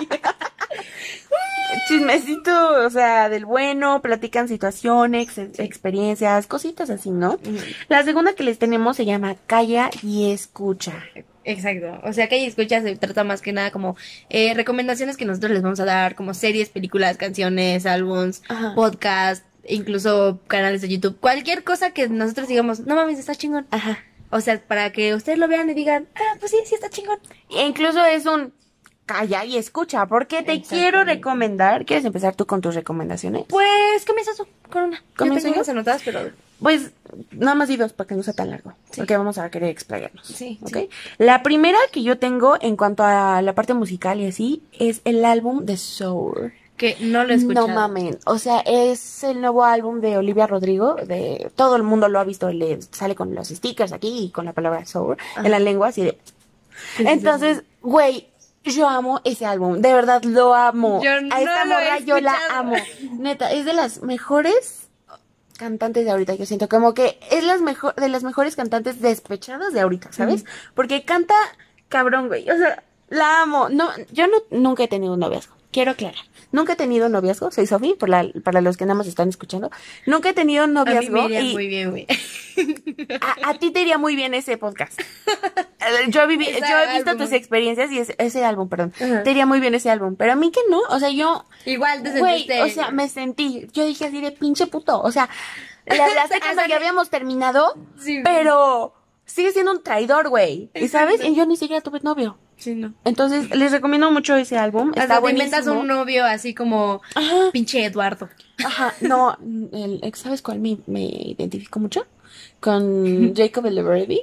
Chismecito, o sea, del bueno, platican situaciones, ex- experiencias, cositas así, ¿no? La segunda que les tenemos se llama Calla y Escucha. Exacto. O sea, que ahí escucha se trata más que nada como eh, recomendaciones que nosotros les vamos a dar, como series, películas, canciones, álbums, podcast, incluso canales de YouTube. Cualquier cosa que nosotros digamos, no mames, está chingón. Ajá. O sea, para que ustedes lo vean y digan, ah, pues sí, sí está chingón. E incluso es un calla y escucha, porque te quiero recomendar. ¿Quieres empezar tú con tus recomendaciones? Pues comienza tú con una. ¿Comienzo yo? anotadas, pero Pues nada más di dos para que no sea tan largo, porque vamos a querer explayarnos. Sí, ¿ok? sí. La primera que yo tengo en cuanto a la parte musical y así es el álbum de Soul. que no lo he escuchado. No mamen, o sea, es el nuevo álbum de Olivia Rodrigo, de todo el mundo lo ha visto, le sale con los stickers aquí y con la palabra soul en la lengua así de. Entonces, güey, yo amo ese álbum, de verdad lo amo. Yo A no esta lo he morra yo la amo. Neta, es de las mejores cantantes de ahorita, yo siento como que es las mejor de las mejores cantantes despechadas de ahorita, ¿sabes? Porque canta cabrón, güey. O sea, la amo. No, yo no nunca he tenido un noviazgo. Quiero aclarar. Nunca he tenido noviazgo. Soy Sofi, por la, para los que nada más están escuchando. Nunca he tenido A mí noviazgo. me iría y muy bien, güey. a, a ti te iría muy bien ese podcast. Eh, Yo, viví, yo he visto álbum. tus experiencias y ese, ese álbum, perdón. Te iría muy bien ese álbum. Pero a mí que no. O sea, yo Igual te Güey, sentiste. o sea, me sentí, yo dije así de pinche puto, o sea, le hablaste cuando ya habíamos terminado, Sí, pero sigue siendo un traidor, güey. ¿Y sabes? Y yo ni siquiera tuve novio. Sí, no. Entonces, les recomiendo mucho ese álbum. Está Hasta te buenísimo. inventas un novio así como Ajá. pinche Eduardo. Ajá, no, el, ¿sabes cuál me, me identifico mucho? Con Jacob el Baby,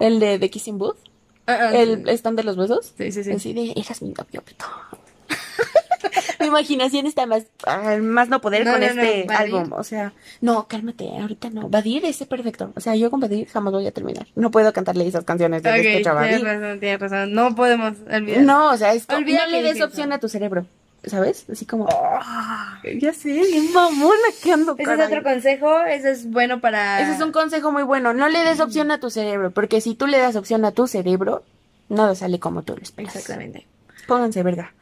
el de The Kissing Booth, el stand de los besos. Sí, sí, sí. Así de, eras mi novio, Beto. Mi imaginación está más, ah, más no poder No, con no, este álbum. O sea, no, cálmate, ahorita no. Badir es perfecto. O sea, yo con Badir jamás voy a terminar. No puedo cantarle esas canciones de Ok, despecho a tienes razón, tienes razón. No podemos olvidar. No, o sea, es no le des opción a tu cerebro. ¿Sabes? Así como, "Ah, ya sé, bien mamona que ando, Ese es caray". otro consejo, ese es bueno para... Ese es un consejo muy bueno. No le des opción a tu cerebro, porque si tú le das opción a tu cerebro, nada sale como tú lo esperas. Exactamente. Pónganse verga.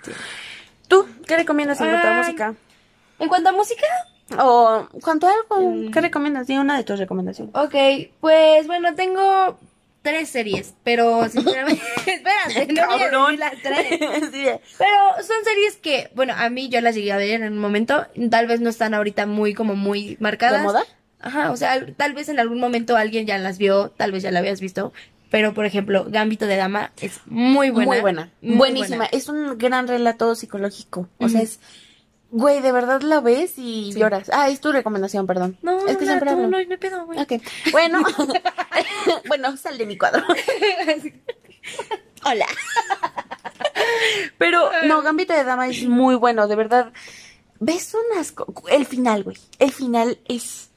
¿Tú qué recomiendas en cuanto a Ay. música? En cuanto a música, O cuanto a algo, Mm. ¿qué recomiendas? Di una de tus recomendaciones. ok, pues bueno, tengo tres series, pero sinceramente... Espérate, no voy a Cabrón. decir las tres. Sí, Pero son series que, bueno, a mí yo las llegué a ver en un momento, tal vez no están ahorita muy, como muy marcadas. ¿De moda? Ajá, o sea, tal vez en algún momento alguien ya las vio, tal vez ya la habías visto, pero por ejemplo, Gambito de Dama es muy buena. Muy buena. muy Buenísima. buena. Es un gran relato psicológico. O sea, es... Güey, de verdad la ves y Sí. lloras. Ah, es tu recomendación, perdón. No, es que no, siempre tú hablo. no, no pedo, güey. Ok. Bueno. bueno, sal de mi cuadro. Hola. Pero, no, Gambito de Dama es muy bueno, de verdad. Ves unas... El final, güey. El final es...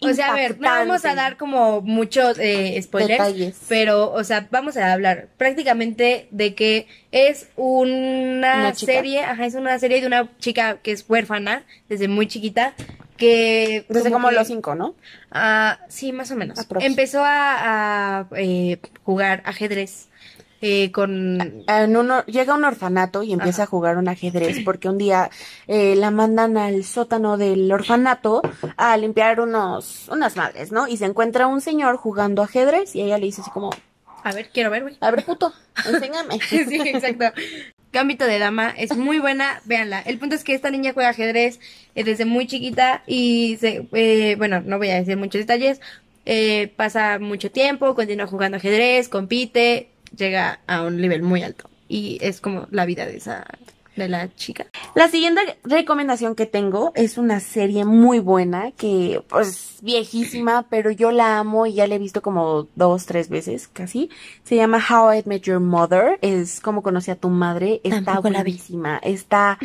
O sea, a ver, no vamos a dar como muchos eh, spoilers, Detalles. pero, o sea, vamos a hablar prácticamente de que es una, serie, ajá, es una serie de una chica que es huérfana desde muy chiquita, que... Desde como que- los cinco, ¿no? Ah, sí, más o menos. Aprox. Empezó a, a, eh, jugar ajedrez eh, con... En uno, llega a un orfanato y empieza Ajá. a jugar un ajedrez porque un día eh, la mandan al sótano del orfanato a limpiar unos, unas madres, ¿no? Y se encuentra un señor jugando ajedrez y ella le dice así como, A ver, quiero ver, güey. a ver puto, enséñame. sí, exacto. Gambito de Dama es muy buena, véanla. El punto es que esta niña juega ajedrez eh, desde muy chiquita y, se, eh, bueno, no voy a decir muchos detalles. eh, pasa mucho tiempo, continúa jugando ajedrez, compite, llega a un nivel muy alto. Y es como la vida de esa, de la chica. La siguiente recomendación que tengo es una serie muy buena que pues viejísima, pero yo la amo y ya la he visto como dos, tres veces casi. Se llama How I Met Your Mother. Es como conocí a tu madre. Está buenísima. Está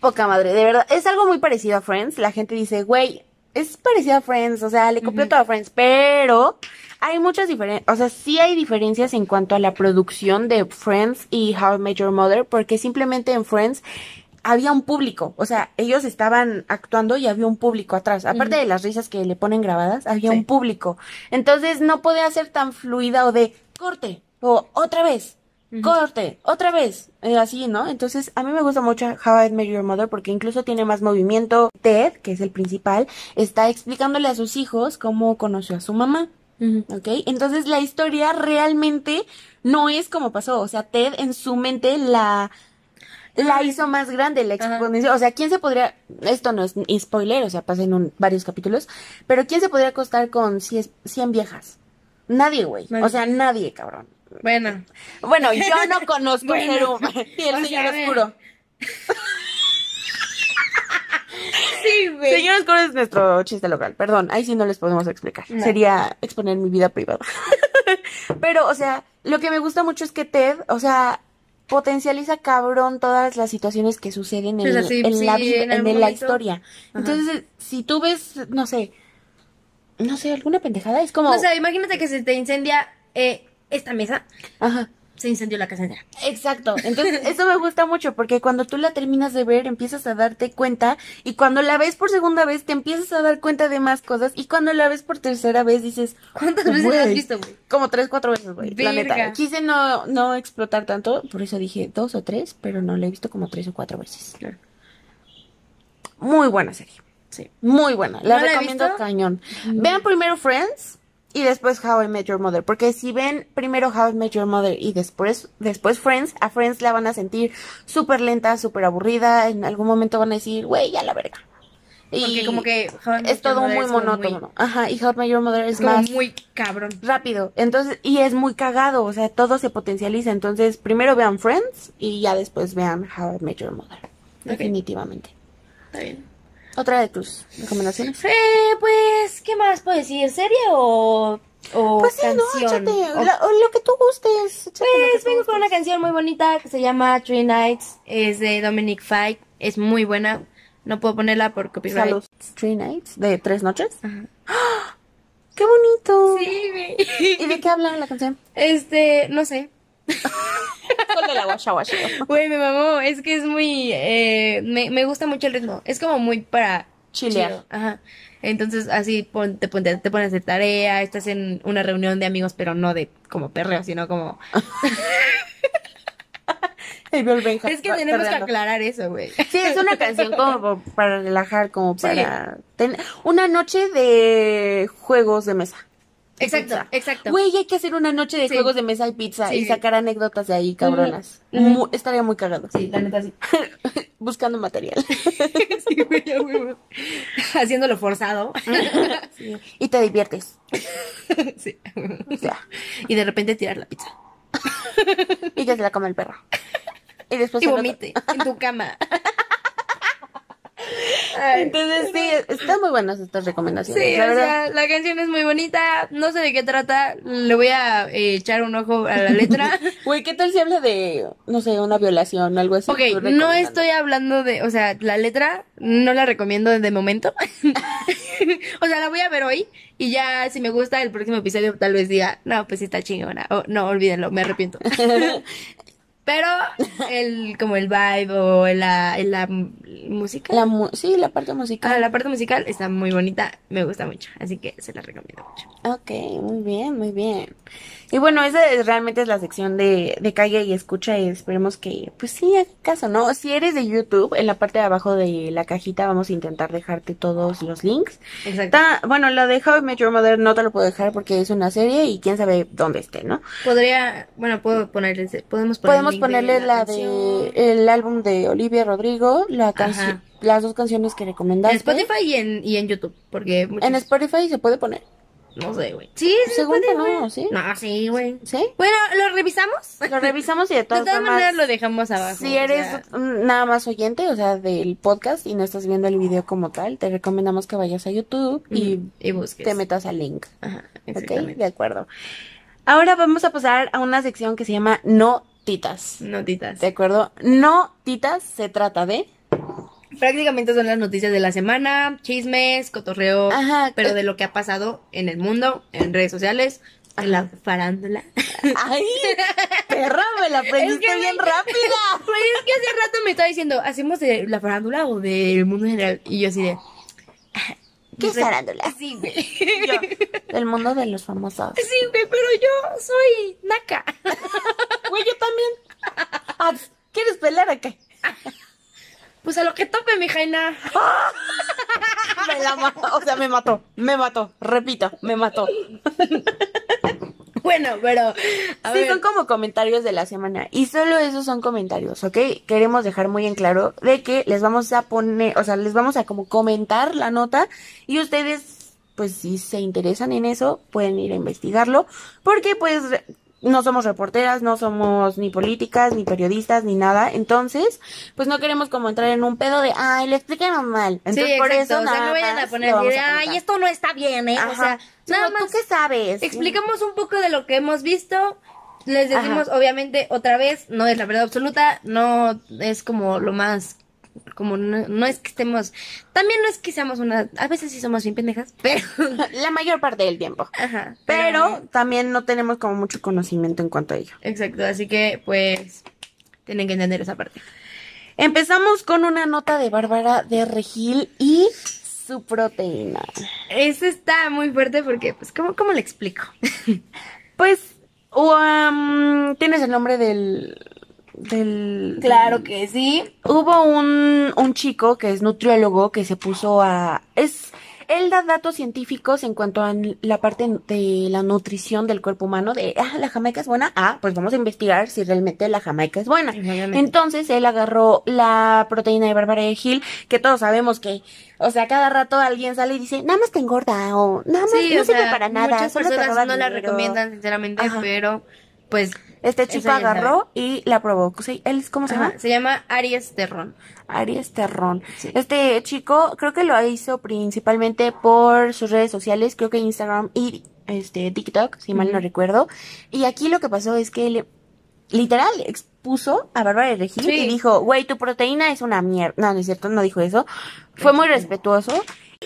poca madre. De verdad, es algo muy parecido a Friends. La gente dice, güey, es parecido a Friends. O sea, le copió todo a Friends, pero hay muchas diferencias. O sea, sí hay diferencias en cuanto a la producción de Friends y How I Met Your Mother, porque simplemente en Friends había un público, o sea, ellos estaban actuando y había un público atrás. Aparte de las risas que le ponen grabadas, había Sí. un público. Entonces no podía ser tan fluida o de corte o otra vez, Corte, otra vez, eh, así, ¿no? Entonces a mí me gusta mucho How I Met Your Mother porque incluso tiene más movimiento. Ted, que es el principal, está explicándole a sus hijos cómo conoció a su mamá. ¿Ok? Entonces la historia realmente no es como pasó. O sea, Ted en su mente la, la hizo más grande, la Ajá. exponencia. O sea, ¿quién se podría, esto no es spoiler, o sea, pasa en un- varios capítulos, pero ¿quién se podría acostar con 100, 100 viejas? Nadie, güey. O sea, nadie, cabrón. Bueno, Bueno, yo no conozco Bueno. ser humano. Y el sea, señor oscuro. sí, güey. Señor oscuro es nuestro chiste local. Perdón, ahí sí no les podemos explicar. No. Sería exponer mi vida privada. Pero, o sea, lo que me gusta mucho es que Ted, o sea, potencializa cabrón todas las situaciones que suceden en, sí, la en en, la historia. Ajá. Entonces, si tú ves, no sé, no sé, alguna pendejada, es como, O sea, imagínate que se te incendia eh, esta mesa, ajá. se incendió la casa entera. Exacto. Entonces, eso me gusta mucho porque cuando tú la terminas de ver, empiezas a darte cuenta y cuando la ves por segunda vez, te empiezas a dar cuenta de más cosas y cuando la ves por tercera vez, dices, ¿Cuántas veces la has visto, güey? como tres, cuatro veces, güey. La neta. Quise no, no explotar tanto, por eso dije dos o tres, pero no la he visto como tres o cuatro veces. Claro. Muy buena serie. Sí. Muy buena. La ¿No la recomiendo visto? cañón. Vean primero Friends y después How I Met Your Mother. Porque si ven primero How I Met Your Mother y después, después Friends, a Friends la van a sentir súper lenta, súper aburrida. En algún momento van a decir, güey, ya la verga. Porque Y como que es todo muy monótono. Ajá, y How I Met Your Mother es Es como más muy cabrón. rápido. Entonces, y es muy cagado, o sea, todo se potencializa. Entonces, primero vean Friends y ya después vean How I Met Your Mother. Definitivamente. Está bien. Otra de tus recomendaciones. Eh, pues, ¿qué más puedo decir? ¿Serie o, o Pues sí, no, canción? échate. O- la- o lo que tú gustes. Pues vengo con una canción muy bonita que se llama Three Nights. Es de Dominic Fike. Es muy buena. No puedo ponerla por copyright. Salud. Three Nights, de tres noches. Ajá. ¡Qué bonito! Sí. ¿Y de qué habla la canción? Este, no sé. Con de la guasha guasha. Güey, me mamó. Es que es muy. Eh, me, me gusta mucho el ritmo. Es como muy para. Chilear. Ajá. Entonces, así pon- te, pon- te pones hacer tarea. Estás en una reunión de amigos, pero no de como perreo, sino como. El Es que tenemos que aclarar eso, güey. Sí, es una canción como para relajar, como para tener una noche de juegos de mesa. Exacto, Pizza. exacto. Güey, hay que hacer una noche de Sí. juegos de mesa y pizza Sí, y sí. sacar anécdotas de ahí, cabronas. Estaría muy cagado. Sí, la neta sí. Buscando material. Sí, güey. Haciéndolo forzado. Sí. Y te diviertes. Sí. O sea, Y de repente tirar la pizza. y que se la come el perro. Y después Y vomite en tu cama. Entonces, sí, están muy buenas estas recomendaciones. Sí, la o sea, la canción es muy bonita. No sé de qué trata. Le voy a eh, echar un ojo a la letra. Güey, ¿qué tal si habla de, no sé, una violación, algo así? Ok, no estoy hablando de, o sea, la letra no la recomiendo de momento. o sea, la voy a ver hoy y ya si me gusta el próximo episodio tal vez diga, no, pues sí está chingona. O no, olvídenlo, me arrepiento. Pero el como el vibe o la, la música, La mu- sí, la parte musical. ah, la parte musical está muy bonita, me gusta mucho, así que se la recomiendo mucho. Ok, muy bien, muy bien. Y bueno, esa es- realmente es la sección de, de calle y escucha y esperemos que, pues sí, haga caso, ¿no? Si eres de YouTube, en la parte de abajo de la cajita vamos a intentar dejarte todos los links. Exacto. Bueno, la de How I Met Your Mother no te lo puedo dejar porque es una serie y quién sabe dónde esté, ¿no? Podría, bueno, puedo ponerle, podemos Podemos de ponerle la, de el álbum de Olivia Rodrigo, la canción, las dos canciones que En recomendaste. Spotify y en, y en YouTube, porque muchos- En Spotify se puede poner. No sé, güey. Sí, sí se Según puede, no, güey. ¿sí? No, sí, güey. ¿Sí? Bueno, ¿lo revisamos? Lo revisamos y de De todas, todas formas, maneras lo dejamos abajo. Si o eres sea, nada más oyente, o sea, del podcast y no estás viendo el video como tal, te recomendamos que vayas a YouTube y y busques. te metas al link. Ajá, ¿Ok? De acuerdo. Ahora vamos a pasar a una sección que se llama Notitas. Notitas. ¿De acuerdo? Notitas se trata de... Prácticamente son las noticias de la semana, chismes, cotorreo, Ajá, pero eh. de lo que ha pasado en el mundo, en redes sociales, en la farándula. ¡Ay! ¡Perra! Me la aprendiste Es que bien me- rápida. Pues es que hace rato me estaba diciendo, ¿hacemos de la farándula o del mundo en general? Y yo así de... ¿Qué es farándula? Sí, güey. Del mundo de los famosos. Sí, güey, pero yo soy naca. Güey, yo también. Ah, ¿Quieres pelear a qué? Pues a lo que tope, mi Jaina. Me la mató, o sea, me mató, me mató, repito, me mató. Bueno, pero... A sí, ver, son como comentarios de la semana y solo esos son comentarios, ¿ok? Queremos dejar muy en claro de que les vamos a poner, o sea, les vamos a como comentar la nota y ustedes, pues si se interesan en eso, pueden ir a investigarlo porque pues no somos reporteras, no somos ni políticas, ni periodistas, ni nada, entonces, pues no queremos como entrar en un pedo de, ay, le explicaron mal. Entonces, sí, por eso o sea, nada no vayan más a poner ay, comentar". esto no está bien, ¿eh? O sea, nada no, ¿tú más qué sabes? explicamos un poco de lo que hemos visto. Les decimos, Ajá. obviamente, otra vez, no es la verdad absoluta, no es como lo más, como no, no es que estemos, también no es que seamos una, a veces sí somos bien pendejas, pero, La mayor parte del tiempo. ajá, Pero también no tenemos como mucho conocimiento en cuanto a ello. exacto, así que, pues, tienen que entender esa parte. Empezamos con una nota de Bárbara de Regil y su proteína. Eso está muy fuerte porque, pues, ¿cómo, cómo le explico? Pues, um, tienes el nombre del... del que sí. Hubo un, un chico que es nutriólogo que se puso a... Es, él da datos científicos en cuanto a la parte de la nutrición del cuerpo humano, de, ah, la jamaica es buena, ah, pues vamos a investigar si realmente la jamaica es buena. Entonces él agarró la proteína de Bárbara de Gil, que todos sabemos que, o sea, cada rato alguien sale y dice, nada más te engorda, o nada más no sirve para nada. Muchas personas no la recomiendan, sinceramente, pero pues este chico agarró y la probó. ¿Él cómo se llama? Se llama Aries Terrón. Aries Terrón. Este chico creo que lo hizo principalmente por sus redes sociales, creo que Instagram y este TikTok, si mal no recuerdo. Y aquí lo que pasó es que él literal expuso a Bárbara de Regil y dijo, güey, tu proteína es una mierda. No, no es cierto, no dijo eso. Fue muy respetuoso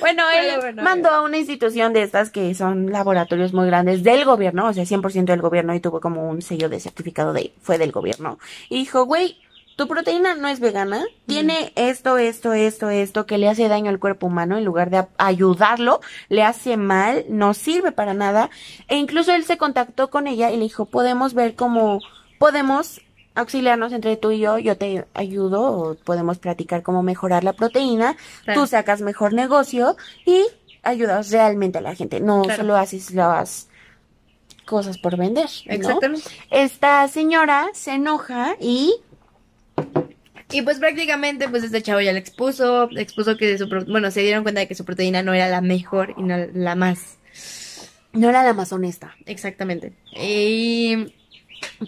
bueno, él mandó a una institución de estas que son laboratorios muy grandes del gobierno, o sea, 100% del gobierno y tuvo como un sello de certificado de fue del gobierno. Y dijo, güey, tu proteína no es vegana, tiene esto, esto, esto, esto que le hace daño al cuerpo humano en lugar de ayudarlo, le hace mal, no sirve para nada. E incluso él se contactó con ella y le dijo, podemos ver cómo podemos auxiliarnos entre tú y yo, yo te ayudo o podemos platicar cómo mejorar la proteína, tú sacas mejor negocio y ayudas realmente a la gente, no solo haces las cosas por vender. Exactamente. Esta señora se enoja y y pues prácticamente, pues este chavo ya le expuso, le expuso que su, bueno, se dieron cuenta de que su proteína no era la mejor y no la más... No era la más honesta. Exactamente. Y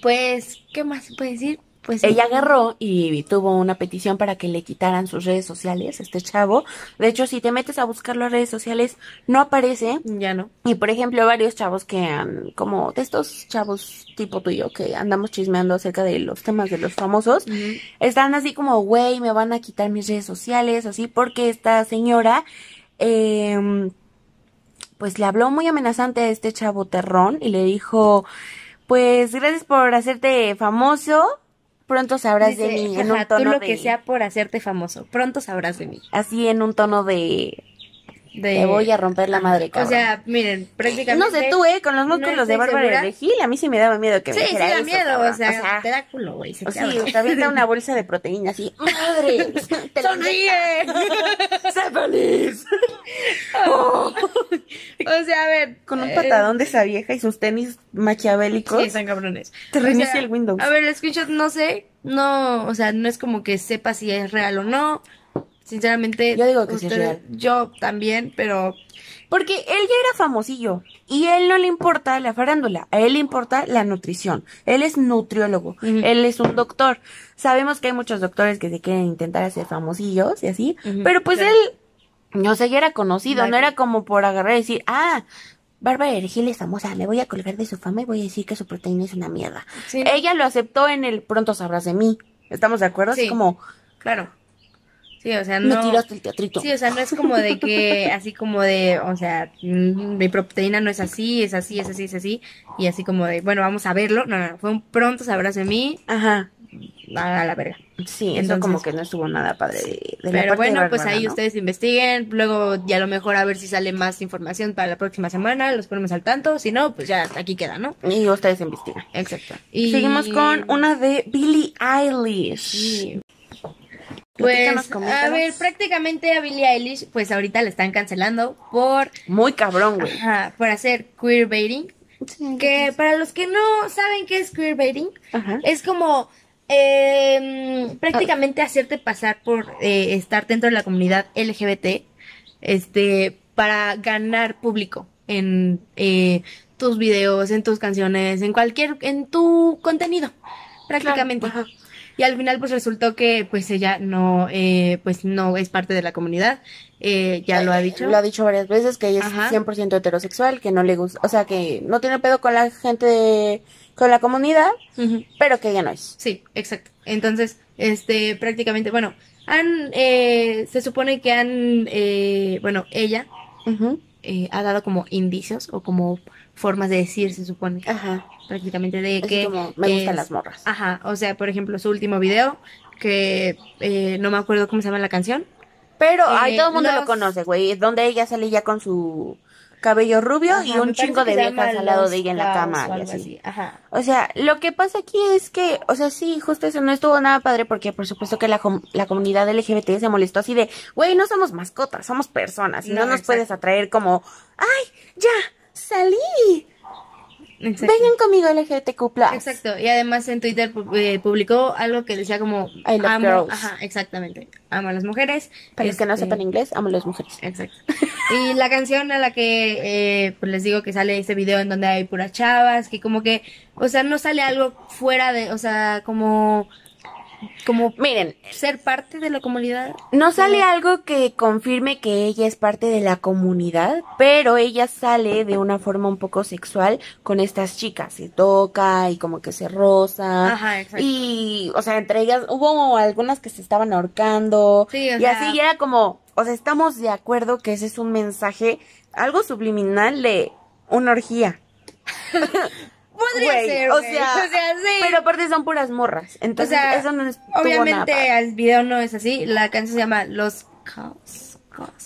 pues, ¿qué más se puede decir? Pues ella agarró y tuvo una petición para que le quitaran sus redes sociales, este chavo. De hecho, si te metes a buscar las redes sociales, no aparece. Ya no. Y por ejemplo, varios chavos que han, como de estos chavos tipo tuyo, que andamos chismeando acerca de los temas de los famosos, están así como, güey, me van a quitar mis redes sociales, así, porque esta señora, eh, pues le habló muy amenazante a este chavo terrón y le dijo, pues gracias por hacerte famoso. Pronto sabrás de mí en un tono tú lo que sea por hacerte famoso. Pronto sabrás de mí. Así en un tono de de... Te voy a romper la madre, cabrón. O sea, miren, prácticamente... No sé tú, ¿eh? Con los músculos de Bárbara de Regil, a mí sí me daba miedo que me Sí, sí da miedo, o sea, te da culo, güey. O sí, te avienta una bolsa de proteína así. ¡Madre! ¡Sonríe! ¡Sé feliz! Oh. O sea, a ver... Con un patadón de esa vieja y sus tenis maquiavélicos. Sí, están cabrones. Te reinicia el Windows. A ver, el screenshot no sé, no, o sea, no es como que sepa si es real o no Sinceramente, yo digo que sí es real. Yo también, pero porque él ya era famosillo y él no le importa la farándula, a él le importa la nutrición. Él es nutriólogo, él es un doctor. Sabemos que hay muchos doctores que se quieren intentar hacer famosillos y así, pero pues él no sé, ya era conocido, no era como por agarrar y decir, ah, Bárbara Regil es famosa, me voy a colgar de su fama y voy a decir que su proteína es una mierda. Ella lo aceptó en el pronto sabrás de mí. ¿Estamos de acuerdo? Sí. como, claro. Sí, o sea, no. Me tiraste el teatrito. Sí, o sea, no es como de que, así como de, o sea, mi proteína no es así, es así, es así, es así. Y así como de, bueno, vamos a verlo. No, no, fue un pronto sabrás de mí. Ajá. A la verga. Sí, eso como que no estuvo nada padre de, de Pero bueno, pues ahí ustedes investiguen. Luego, ya a lo mejor a ver si sale más información para la próxima semana. Los ponemos al tanto. Si no, pues ya aquí queda, ¿no? Y ustedes investigan. Exacto. Y seguimos con una de Billie Eilish. Sí. Pues, a ver, prácticamente a Billie Eilish, pues ahorita le están cancelando por... Muy cabrón, güey. Ajá, por hacer queerbaiting. que para los que no saben qué es queerbaiting, es como em, prácticamente hacerte pasar por eh, estar dentro de la comunidad LGBT, este, para ganar público en eh, tus videos, en tus canciones, en cualquier, en tu contenido, prácticamente y al final pues resultó que pues ella no eh, pues no es parte de la comunidad. Eh, ya lo ha dicho. lo ha dicho varias veces que ella es 100% heterosexual que no le gusta o sea que no tiene pedo con la gente con la comunidad pero que ella no es. Sí exacto. Entonces este prácticamente bueno han eh, se supone que han bueno ella ha dado como indicios o como formas de decir se supone Ajá prácticamente de que... me gustan las morras. Ajá, o sea, por ejemplo, su último video, que eh, no me acuerdo cómo se llama la canción. Pero ahí todo el mundo lo conoce, güey. Donde ella sale ya con su cabello rubio Ajá, y un chingo de viejas al lado de ella en la cama y así. Ajá. O sea, lo que pasa aquí es que, o sea, sí, justo eso no estuvo nada padre porque por supuesto que la, com- la comunidad LGBT se molestó así de, güey, no somos mascotas, somos personas y no, No, nos exacto. puedes atraer como, ay, ya, salí, Exacto. vengan conmigo LGBTQ+. Exacto, y además en Twitter eh, publicó algo que decía como I love amo, girls. ajá, exactamente, amo a las mujeres. Para los que no Este, sepan inglés, amo a las mujeres. Exacto. Y la canción a la que eh, pues les digo que sale este video en donde hay puras chavas, que como que, o sea, no sale algo fuera de, o sea, como como Miren, ser parte de la comunidad. no sale algo que confirme que ella es parte de la comunidad, pero ella sale de una forma un poco sexual con estas chicas, se toca y como que se roza. Ajá, exacto. Y, o sea, entre ellas hubo algunas que se estaban ahorcando. Sí, y sea- así y era como, o sea, estamos de acuerdo que ese es un mensaje, algo subliminal de una orgía. Podría ser, o sea, o sea, sí. Pero aparte son puras morras. o Entonces, sea, eso no nada obviamente padre. el video no es así, la canción se llama Los. Caos.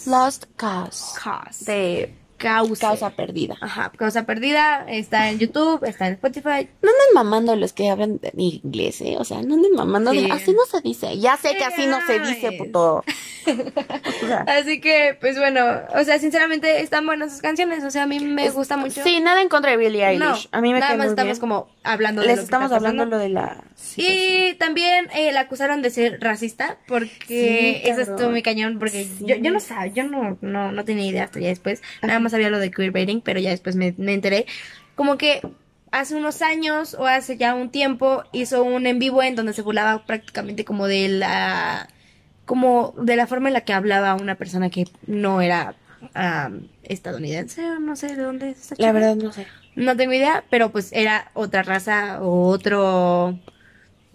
Lost Cause. Caos. De Causa. causa perdida. Ajá, Causa Perdida, está en YouTube, está en Spotify. No anden mamando los que hablan de inglés, ¿eh? O sea, no anden mamando. de- así no se dice. Ya sé que así no se dice, puto. Así que, pues bueno, o sea, sinceramente están buenas sus canciones, o sea, a mí me gusta mucho. Sí, nada en contra de Billie No, Eilish. a mí me nada más muy estamos bien. como hablando de Les lo que estamos está hablando lo de la... situación. Y también eh, la acusaron de ser racista porque Sí, eso estuvo muy cañón porque Sí. yo, yo no sabía, yo no, no, no tenía idea hasta ya después, nada más sabía lo de queerbaiting, pero ya después me, me enteré. Como que hace unos años o hace ya un tiempo hizo un en vivo en donde se burlaba prácticamente como de la como de la forma en la que hablaba una persona que no era am, estadounidense o no sé de dónde es esa La chica. verdad no sé. No tengo idea, pero pues era otra raza o otro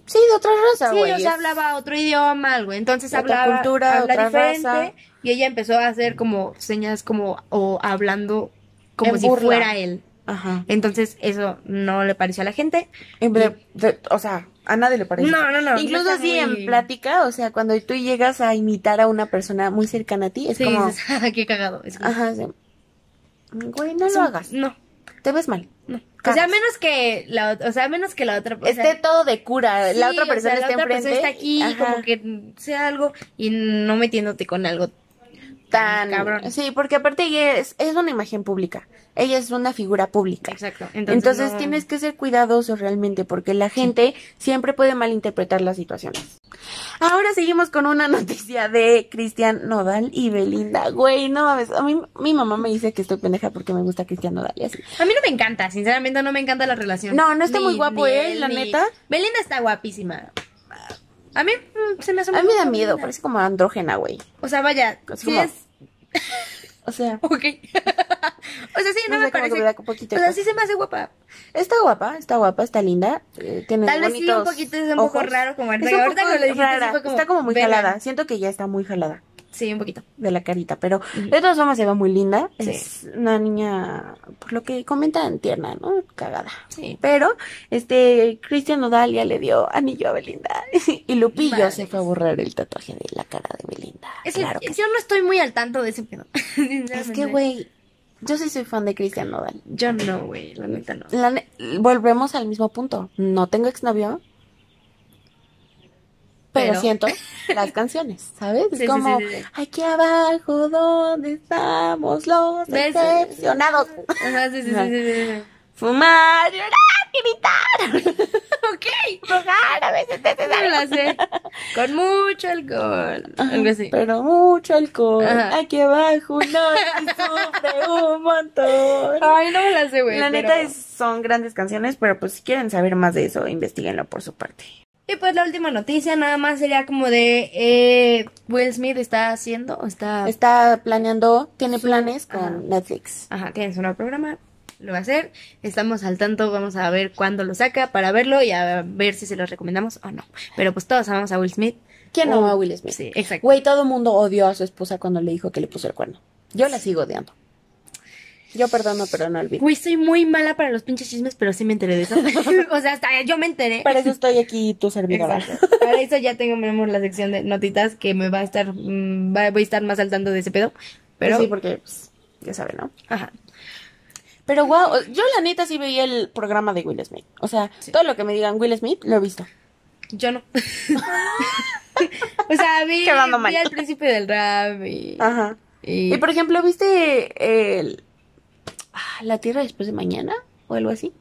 Sí, de otra raza, Sí, güey. o sea, hablaba otro idioma, algo. Entonces Otra hablaba cultura, habla otra diferente raza. Y ella empezó a hacer como señas como o hablando como En si burla. fuera él. Ajá. Entonces eso no le pareció a la gente. En de- de- o sea, a nadie le parece. No, no, no, Incluso así muy- en plática, o sea, cuando tú llegas a imitar a una persona muy cercana a ti, es Sí, como... dices, "Ah, qué cagado. Es como- Ajá, sí. Güey, no lo hagas. No, Te ves mal. no. O sea, menos que la o sea, menos que la otra sea, Esté todo de cura. la otra o sea, persona la está otra enfrente. persona está aquí Ajá. como que sea algo y no metiéndote con algo tan cabrón. Sí, porque aparte ella es, es una imagen pública. Ella es una figura pública. Exacto. Entonces, Entonces, no- tienes que ser cuidadoso realmente porque la gente siempre puede malinterpretar las situaciones. Ahora seguimos con una noticia de Cristian Nodal y Belinda. Güey, no mames, a mí mi mamá me dice que estoy pendeja porque me gusta Cristian Nodal y así. A mí no me encanta, sinceramente no me encanta la relación. No, no está muy guapo él, la neta. Belinda está guapísima. A mí mm, se me hace A muy mí me da miedo, parece como andrógena, güey. O sea, vaya, Es sí como- es... O sea, Ok. o sea, sí, no, No sé, me que parece... me da un poquito o sea, sí se me hace guapa. está guapa, está guapa, está linda. eh, tiene Tal vez sí, un bonitos poquito es un poco ojos. raro, como Es ahorita- un ahorita poco lo dijiste, sí rara, fue como, está como muy "Verga". jalada. Siento que ya está muy jalada Sí, un poquito. de la carita, pero de todas formas se ve muy linda. Sí. Es una niña, por lo que comentan, tierna, ¿no? Cagada. Sí. Pero, este, Cristian Nodal ya le dio anillo a Belinda. y Lupillo se fue a borrar el tatuaje de la cara de Belinda. Es que claro que yo no estoy muy al tanto de ese pedo. Es que, güey, yo sí soy fan de Cristian Nodal. Yo no, güey, la neta no. La ne- volvemos al mismo punto. No tengo exnovio. Pero, Pero. siento las canciones, ¿sabes? Sí, es como, sí, sí, sí. aquí abajo donde estamos los decepcionados. Ajá, sí, sí, sí. Fumar, llorar, gritar, Ok. rogar a veces sé. Con mucho alcohol. Algo así. Pero mucho alcohol. Ajá. Aquí abajo no sufre un montón. Ay, no me la sé, güey. La pero- neta es, son grandes canciones, pero pues si quieren saber más de eso, investiguenlo por su parte. Y pues la última noticia nada más sería como de eh, Will Smith está haciendo, o está... Está planeando, tiene planes con Ajá. Netflix. Ajá, tiene su nuevo programa, lo va a hacer. Estamos al tanto, vamos a ver cuándo lo saca para verlo y a ver si se lo recomendamos o no. Pero pues todos amamos a Will Smith. ¿Quién no Oh, a Will Smith? Sí, exacto. Güey, todo el mundo odió a su esposa cuando le dijo que le puso el cuerno. Yo la sigo odiando. Yo perdono, pero no olvido. Güey, soy muy mala para los pinches chismes, pero sí me enteré de eso. o sea, hasta yo me enteré. Para eso estoy aquí, tu servidora. Exacto. Para eso ya tengo, mi amor, la sección de notitas que me va a estar, mm, va- voy a estar más al tanto de ese pedo. Pero sí, porque pues, ya saben, ¿no? Ajá. Pero wow, yo la neta sí veía el programa de Will Smith. O sea, todo lo que me digan Will Smith lo he visto. Yo no. o sea, vi, vi al príncipe del rap y... Ajá. y- Y por ejemplo, ¿viste el La Tierra después de mañana o algo así?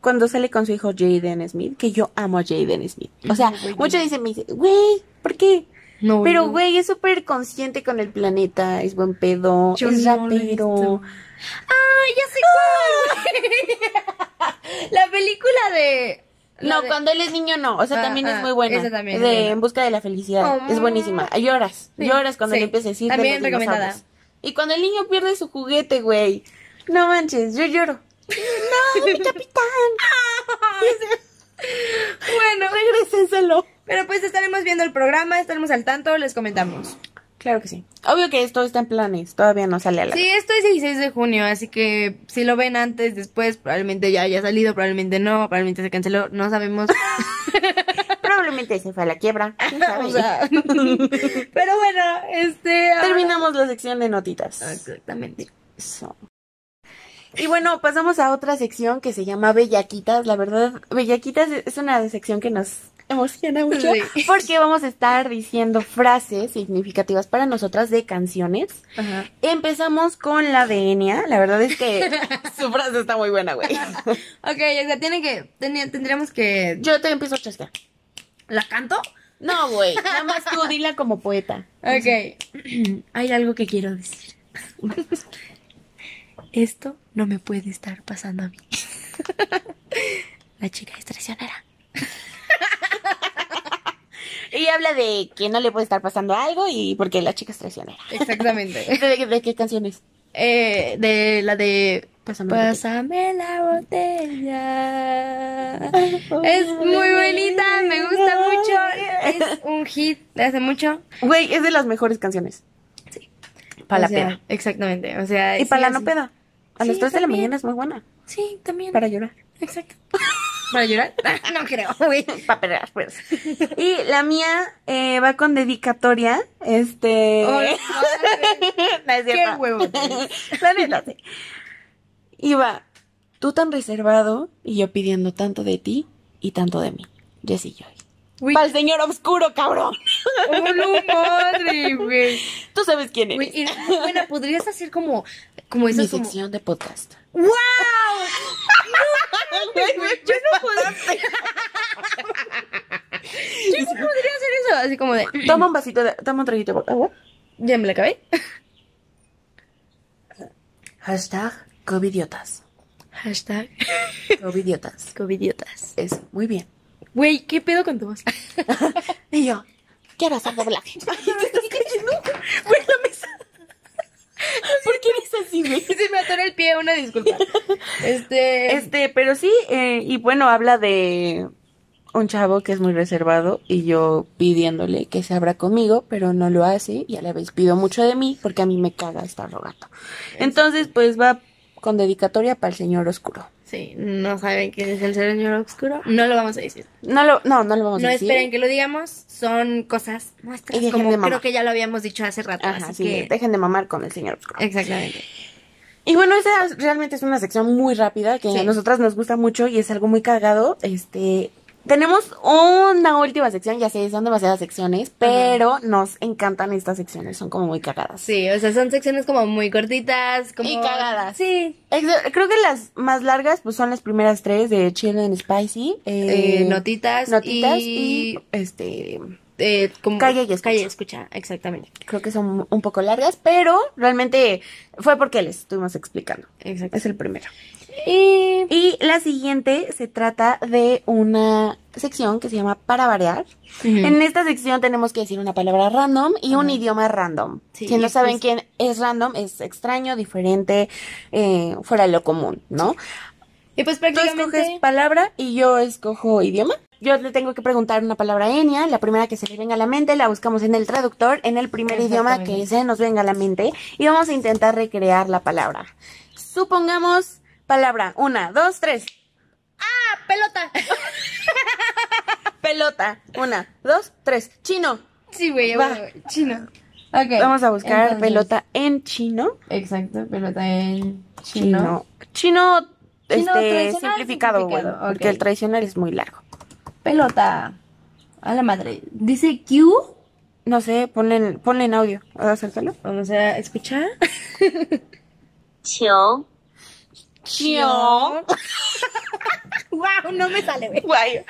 Cuando sale con su hijo Jaden Smith, que yo amo a Jaden Smith. O sea, muchos dicen, me dicen, güey, ¿por qué? no, Pero, no. güey, es súper consciente con el planeta, es buen pedo, Yo es no rapero. ¡Ay, ya sé cuál! la película de... la No, de- cuando él es niño no, o sea, Ah, también ah, es muy buena. esa también de. En busca de la felicidad, Oh, es buenísima. Lloras, Sí, lloras cuando sí. le empieza a decir de También recomendada. Y cuando el niño pierde su juguete, güey. No manches, yo lloro. No, mi capitán. Bueno, Regrésenselo. pero pues estaremos viendo el programa, estaremos al tanto, les comentamos. Claro que sí. Obvio que esto está en planes, todavía no sale a la Sí, esto es 16 de junio, así que si lo ven antes, después, probablemente ya haya salido, probablemente no, probablemente se canceló, no sabemos. Probablemente se fue a la quiebra. quién sabe. O sea, pero bueno, este... ahora- Terminamos la sección de notitas. Exactamente. Eso. Y bueno, pasamos a otra sección que se llama Bellaquitas. La verdad, Bellaquitas es una sección que nos emociona mucho Sí. porque vamos a estar diciendo frases significativas para nosotras de canciones. Ajá. Empezamos con la de Enya. La verdad es que su frase está muy buena, güey. Ok, o sea, tiene que, tendríamos que... Yo te empiezo a chasquear. ¿La canto? No, güey. Nada más tú dila como poeta. Ok. Hay algo que quiero decir. Esto no me puede estar pasando a mí. La chica es traicionera. Y habla de que no le puede estar pasando algo y porque la chica es traicionera. Exactamente. ¿De, de- de qué canciones? Eh, de la de Pásame la Pásame la botella. Es muy bonita, me gusta mucho. Es un hit de hace mucho. Güey, es de las mejores canciones. Sí. Para la O sea, peda. Exactamente. O sea, Y sí, para la no peda. A Sí, las 3 de la mañana es muy buena. Sí, también. Para llorar. Exacto. ¿Para llorar? no creo, güey. Para pelear, pues. Y la mía eh, va con dedicatoria. Este. Ay, no es Qué huevo. Y va. Tú tan reservado y yo pidiendo tanto de ti y tanto de mí. Jessie Joy. Güey, Para el señor oscuro, cabrón. oh, no madre, güey. Tú sabes quién Güey, eres. y- bueno, podrías hacer como, como Mi eso, como... sección de podcast. ¡Wow! Güey, Yo no puedo hacer... Yo no podría hacer eso, así como de... Toma un vasito de. Toma un traguito de agua. ¿Ya me la acabé? Hashtag covidiotas. Hashtag Covidiotas. covidiotas. Eso, muy bien. Güey, ¿qué pedo con tu voz? Y yo, quiero hacer doblaje. ¿Te estás cayendo? Güey, la mesa. ¿Por qué eres así, güey? Se me atoró el pie, una disculpa. Este... Este, pero sí, eh, y bueno, habla de un chavo que es muy reservado y yo pidiéndole que se abra conmigo, pero no lo hace y a la vez pido mucho de mí porque a mí me caga estar rogando. Entonces, pues va con dedicatoria para el señor oscuro. Sí, no saben quién es el señor oscuro. No lo vamos a decir. No lo, no, no lo vamos No a decir. esperen que lo digamos. Son cosas nuestras. Y Como de creo que ya lo habíamos dicho hace rato. Ajá, así sí, que... dejen de mamar con el señor oscuro. Exactamente. Y bueno, esa realmente es una sección muy rápida que Sí. a nosotras nos gusta mucho y es algo muy cagado. Este, tenemos una última sección, ya sé, son demasiadas secciones, pero nos encantan estas secciones, son como muy cagadas. Sí, o sea, son secciones como muy cortitas. Como... Y cagadas. Sí. Creo que las más largas pues son las primeras tres de Chill and Spicy. Eh, eh, notitas, notitas y... y, este eh, como... Calle y escucha. Calle y escucha, exactamente. creo que son un poco largas, pero realmente fue porque les estuvimos explicando. Exacto. Es el primero. Y... Y la siguiente se trata de una sección que se llama Para variar. En esta sección tenemos que decir una palabra random y un idioma random. Sí, si no saben pues- quién es random, es extraño, diferente, eh, fuera de lo común, ¿no? Y pues Tú prácticamente... escoges palabra y yo escojo idioma. Yo le tengo que preguntar una palabra a Enya, la primera que se le venga a la mente, la buscamos en el traductor, en el primer idioma que se nos venga a la mente y vamos a intentar recrear la palabra. Supongamos palabra, una, dos, tres. ¡Ah, pelota! Pelota, una, dos, tres. Chino. sí, güey, chino. Ok. Vamos a buscar entonces- pelota en chino. Exacto, pelota en chino. Chino. Chino, este, tradicional, simplificado, güey. simplificado, Porque el tradicional es muy largo. Pelota. A la madre. Dice Q. No sé, ponle, en- ponle en audio. ¿Vas a hacértelo? Vamos a escuchar. 球 Chio. wow, no me sale, güey. Guay.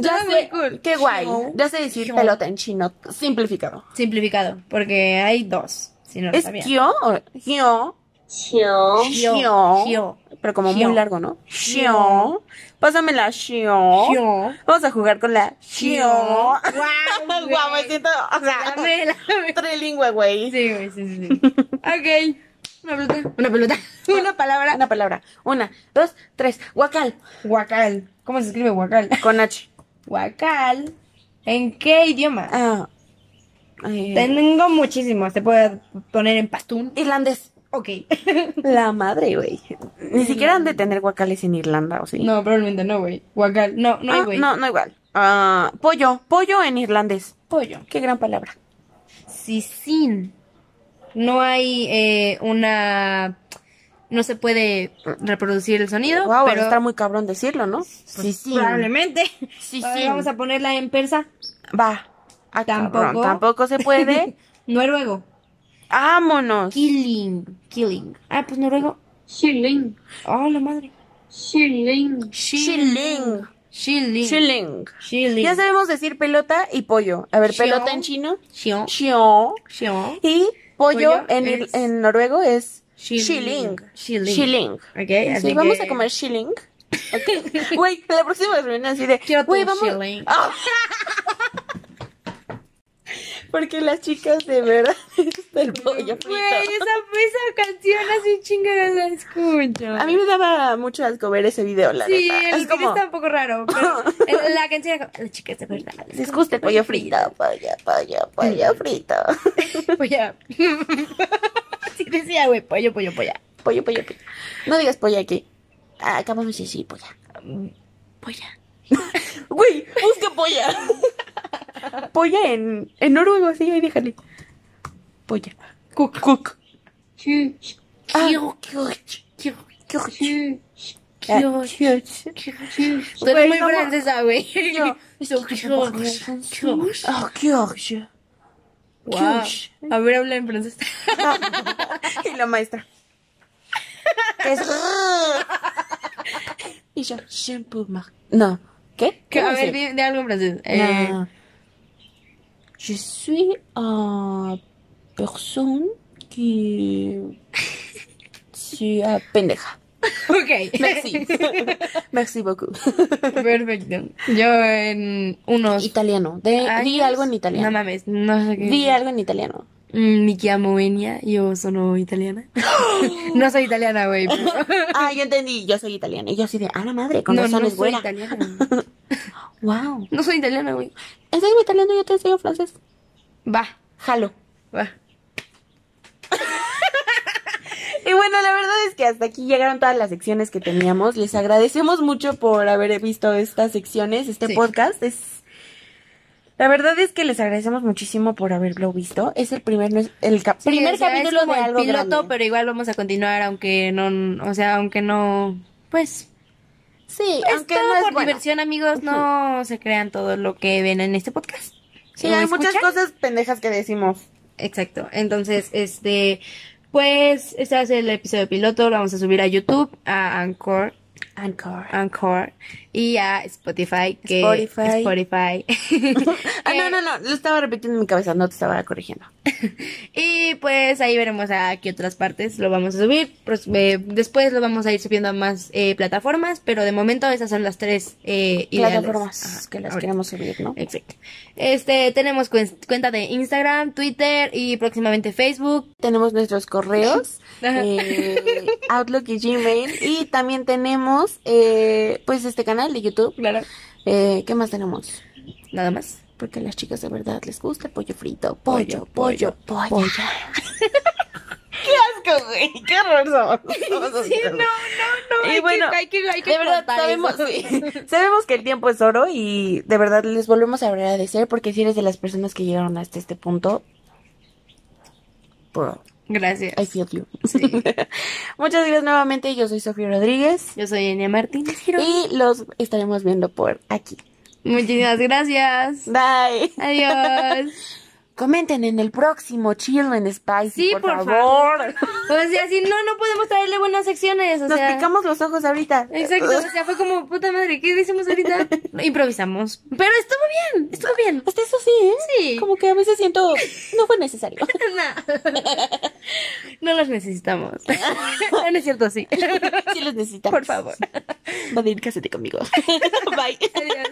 Ya sé, cool. qué guay. Ya sé decir pelota en chino. Simplificado. Simplificado, porque hay dos. Si no lo ¿Es sabía. kyo o kyo? 球 Chio. Chio. Pero como muy largo, ¿no? Chio. Pásame la chio. Chio. Vamos a jugar con la chio. Guau, Guau, me güey. siento, o sea, dame. trilingüe, güey. Sí, güey, sí, sí, sí. ok. Una pelota. Una pelota. Una palabra. Una palabra. Una, dos, tres. Guacal. Guacal. ¿Cómo se escribe guacal? Con H. Guacal. ¿En qué idioma? Ah. eh, Tengo muchísimos. Te puedo poner en pastún. irlandés. Ok. La madre, güey. Ni siquiera han de tener guacales en Irlanda, ¿o sí? no, probablemente no, güey. Guacal. No, no hay, Ah, güey. no, no igual. Ah, pollo. Pollo en irlandés. Pollo. Qué gran palabra. Sisin. No hay eh, una... No se puede reproducir el sonido. Wow, pero está muy cabrón decirlo, ¿no? Pues sí, sí. Probablemente. Sí, sí. Vamos a ponerla en persa. Va. Ah, tampoco. Tampoco se puede. Noruego. Vámonos. Killing. Killing. Ah, pues noruego. Shilling. Oh, la madre. Shilling. Shilling. Shilling. Shilling. Ya sabemos decir pelota y pollo. A ver, pelota en chino. Xiong. Xiong. Y pollo, Pollo en, es- en noruego es Shilling. shilling. Shilling. Shilling. Ok, Sí, así vamos que- a comer shilling. Güey, la próxima reunión así de. Quiero Güey, vamos. shilling. Ah. Porque las chicas de verdad del pollo frito. Güey, esa, esa canción así chingada la escucho. A mí me daba mucho asco ver ese video, la Sí, neta. el es como. video está un poco raro, pero la canción era como, las chicas de verdad. Les gusta el pollo frito, pollo, pollo, pollo frito. Pollo. Sí decía, güey, pollo, pollo, pollo. Pollo, pollo, pollo. No digas pollo aquí. Ah, acabamos de decir polla. Polla. Güey, busca polla. Polla en, en noruego, así, ahí déjale. Polla. Cook, cook. 去 Ah, 去 Ah, Tú eres muy francesa, güey. Oh, George. Wow. George. A ver, habla en francés. Y la maestra. Es... y yo, shampoo mar... No. ¿Qué? Que, ¿Cómo a ver, di algo en francés. Eh, No. Je suis una personne qui... suis ah, pendeja. ok. Merci. Merci beaucoup. Perfecto. Yo en unos Italiano. De, di años- algo en No italiano. mames, no sé qué. Di algo en italiano. Mm, Mi chiamo Enya, yo sono italiana. no soy italiana, güey. pero- Ah, yo entendí. Yo soy italiana. Y yo así de, ah, la madre, con no, razón no es soy buena. italiana. Wow. No soy italiana, güey. Enseño italiano y yo te enseño francés. Va, Jalo. va. Y bueno, la verdad es que hasta aquí llegaron todas las secciones que teníamos. Les agradecemos mucho por haber visto estas secciones, este Sí. podcast. Es la verdad es que les agradecemos muchísimo por haberlo visto. Es el primer no es- el Sí, primer o sea, es capítulo como de el algo piloto, grande. pero igual vamos a continuar aunque no, o sea, aunque no, pues, Sí, pues aunque todo no es por bueno. diversión, amigos, no se crean todo lo que ven en este podcast. Sí, ¿Lo hay muchas cosas pendejas que decimos. Exacto. Entonces, este, pues, este es el episodio piloto, lo vamos a subir a YouTube, a Anchor, Anchor. Anchor y a Spotify, que Spotify. Spotify. Ah, no, no, no, lo estaba repitiendo en mi cabeza, no te estaba corrigiendo. Y pues ahí veremos a qué otras partes lo vamos a subir. Pues, eh, después lo vamos a ir subiendo a más eh, plataformas, pero de momento esas son las tres eh. Plataformas Ajá, que las ahorita. queremos subir, ¿no? Exacto. Este, tenemos cuen- cuenta de Instagram, Twitter y próximamente Facebook. Tenemos nuestros correos. Eh, Outlook y Gmail. Y también tenemos, eh, pues, este canal de YouTube. Claro. Eh, ¿Qué más tenemos? Nada más. Porque a las chicas de verdad les gusta el pollo frito. Pollo, Pollo, pollo, pollo. ¡Qué asco, güey! ¡Qué horror somos! Somos Sí, no, no, no. Y hay bueno, que, hay que, hay que de verdad, cortar sabemos, sí, sabemos que el tiempo es oro y de verdad les volvemos a agradecer porque si eres de las personas que llegaron hasta este punto, bro. Gracias. I feel you. Muchas gracias nuevamente. Yo soy Sofía Rodríguez. Yo soy Enya Martínez. Y los estaremos viendo por aquí. Muchísimas gracias. Bye. Adiós. Comenten en el próximo Chill and Spicy, Sí, por, por favor. O sea, si no, no podemos traerle buenas secciones. O Nos sea, picamos los ojos ahorita. Exacto, o sea, fue como, puta madre, ¿qué decimos ahorita? Improvisamos. Pero estuvo bien, estuvo bien. Hasta eso sí, ¿eh? Sí. Como que a veces siento, no fue necesario. No. No los necesitamos. No, no es cierto, sí. Sí los necesitamos. Por favor. Va a ir cásate conmigo. Bye. Adiós.